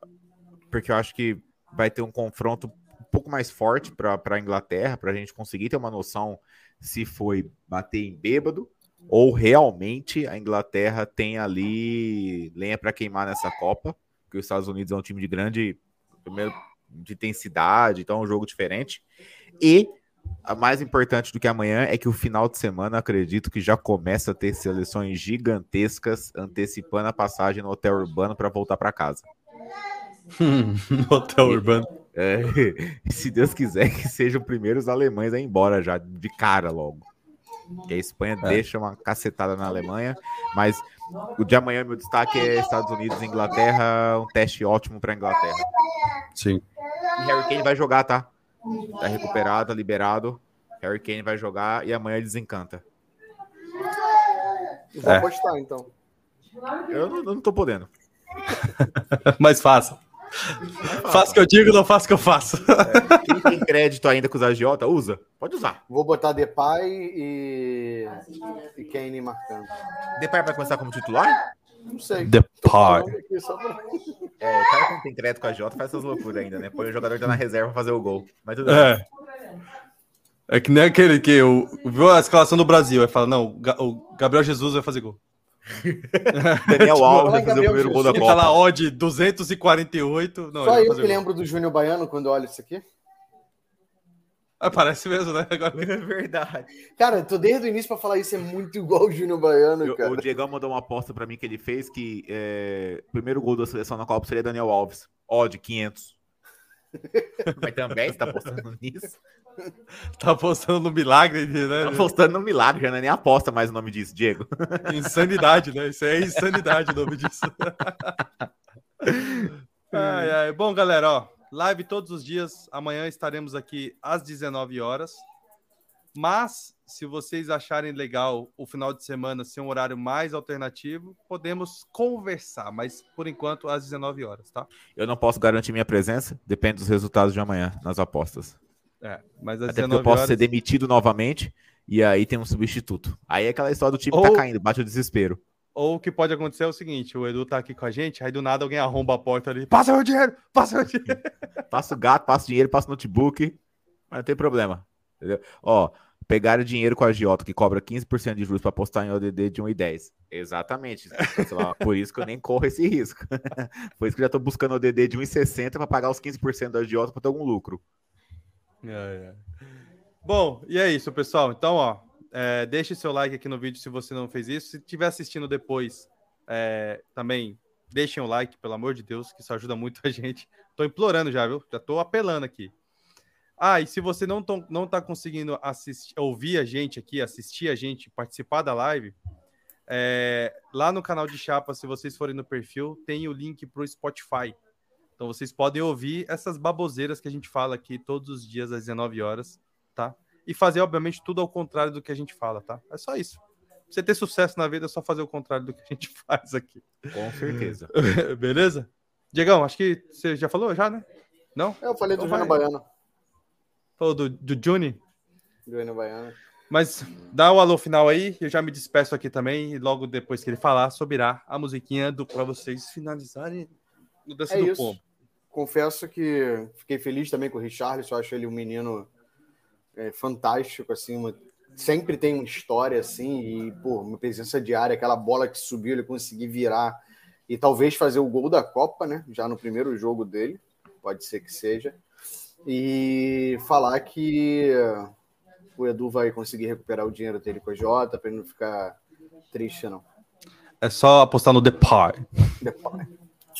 Porque eu acho que vai ter um confronto um pouco mais forte para a Inglaterra, para a gente conseguir ter uma noção se foi bater em bêbado ou realmente a Inglaterra tem ali lenha para queimar nessa Copa, porque os Estados Unidos é um time de grande primeiro, de intensidade, então é um jogo diferente. E a mais importante do que amanhã é que o final de semana acredito que já começa a ter seleções gigantescas antecipando a passagem no hotel urbano para voltar para casa. (laughs) hotel urbano. É, (laughs) se Deus quiser que sejam primeiros alemães a ir embora já de cara logo. Que a Espanha é. deixa uma cacetada na Alemanha, mas o de amanhã meu destaque é Estados Unidos e Inglaterra, um teste ótimo para Inglaterra. Sim. E Harry Kane vai jogar, tá? Tá recuperado, tá liberado. Harry Kane vai jogar e amanhã desencanta. Vou é. apostar então. Eu não, eu não tô podendo. (laughs) Mas faça. Faça o que eu digo, não faça o que eu faço. É, quem tem crédito ainda com os agiota, usa. Pode usar. Vou botar Depay e, e Kane marcando. Depay vai começar como titular? Não sei. Depay. É, o cara que tem crédito com a Jota faz essas loucuras ainda, né? Põe o jogador tá na reserva pra fazer o gol. Mas tudo é. bem. É que nem aquele que o, viu a escalação do Brasil, aí fala, não, o Gabriel Jesus vai fazer gol. (laughs) Daniel tipo, Alves vai fazer o primeiro gol da Copa. Tá lá, odd 248. Não, Só eu que lembro do Júnior Baiano quando olho isso aqui. Ah, parece mesmo, né? Agora... É verdade. Cara, tô desde o início pra falar isso, é muito igual o Júnior Baiano, eu, cara. O Diego mandou uma aposta pra mim que ele fez que é, o primeiro gol da seleção na Copa seria Daniel Alves. Odd 500. (laughs) Mas também você tá apostando (laughs) nisso? Tá apostando no milagre, né? Tá apostando no milagre, já não é nem aposta mais o nome disso, Diego. (laughs) Insanidade, né? Isso é insanidade o nome disso. ai, ai. Bom, galera, ó. Live todos os dias. Amanhã estaremos aqui às 19 horas. Mas, se vocês acharem legal o final de semana ser um horário mais alternativo, podemos conversar, mas por enquanto às 19 horas, tá? Eu não posso garantir minha presença, depende dos resultados de amanhã nas apostas. É, mas às Até porque eu posso horas... ser demitido novamente e aí tem um substituto. Aí é aquela história do time Ou... tá caindo, bate o desespero. Ou o que pode acontecer é o seguinte: o Edu tá aqui com a gente, aí do nada alguém arromba a porta ali. Passa meu dinheiro! Passa meu dinheiro! (laughs) passa o gato, passa o dinheiro, passa o notebook. Mas não tem problema. Entendeu? Ó, pegaram dinheiro com a Giota, que cobra 15% de juros para apostar em ODD de 1,10. Exatamente. (laughs) Por isso que eu nem corro esse risco. (laughs) Por isso que eu já tô buscando ODD de 1,60 para pagar os 15% da Giota para ter algum lucro. É, é. Bom, e é isso, pessoal. Então, ó, é, deixe seu like aqui no vídeo se você não fez isso. Se estiver assistindo depois, é, também deixem o like, pelo amor de Deus, que isso ajuda muito a gente. (laughs) Tô implorando já, viu? Já tô apelando aqui. Ah, e se você não, tô, não tá conseguindo assistir, ouvir a gente aqui, assistir a gente, participar da live, é, lá no canal de Chapa, se vocês forem no perfil, tem o link para o Spotify. Então vocês podem ouvir essas baboseiras que a gente fala aqui todos os dias às 19 horas, tá? E fazer, obviamente, tudo ao contrário do que a gente fala, tá? É só isso. Pra você ter sucesso na vida é só fazer o contrário do que a gente (laughs) faz aqui. Com certeza. (laughs) Beleza? Diegão, acho que você já falou já, né? Não? Eu falei do então Júnior Baiano. Falou do, do Juni? Júnior Baiano. Mas dá o um alô final aí, eu já me despeço aqui também, e logo depois que ele falar, subirá a musiquinha do para vocês finalizarem no Dança é do Pombo. Confesso que fiquei feliz também com o Richarlison, acho ele um menino é, fantástico, assim, uma, sempre tem uma história assim, e pô, uma presença diária, aquela bola que subiu, ele conseguir virar e talvez fazer o gol da Copa, né? Já no primeiro jogo dele, pode ser que seja. E falar que o Edu vai conseguir recuperar o dinheiro dele com a Jota para ele não ficar triste, não. É só apostar no Depay. Depay.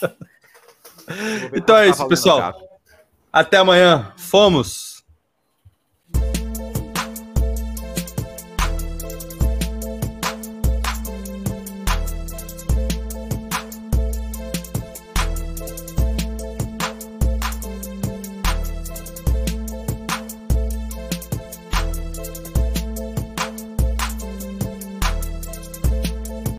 (laughs) então é isso, pessoal. Até amanhã. Fomos!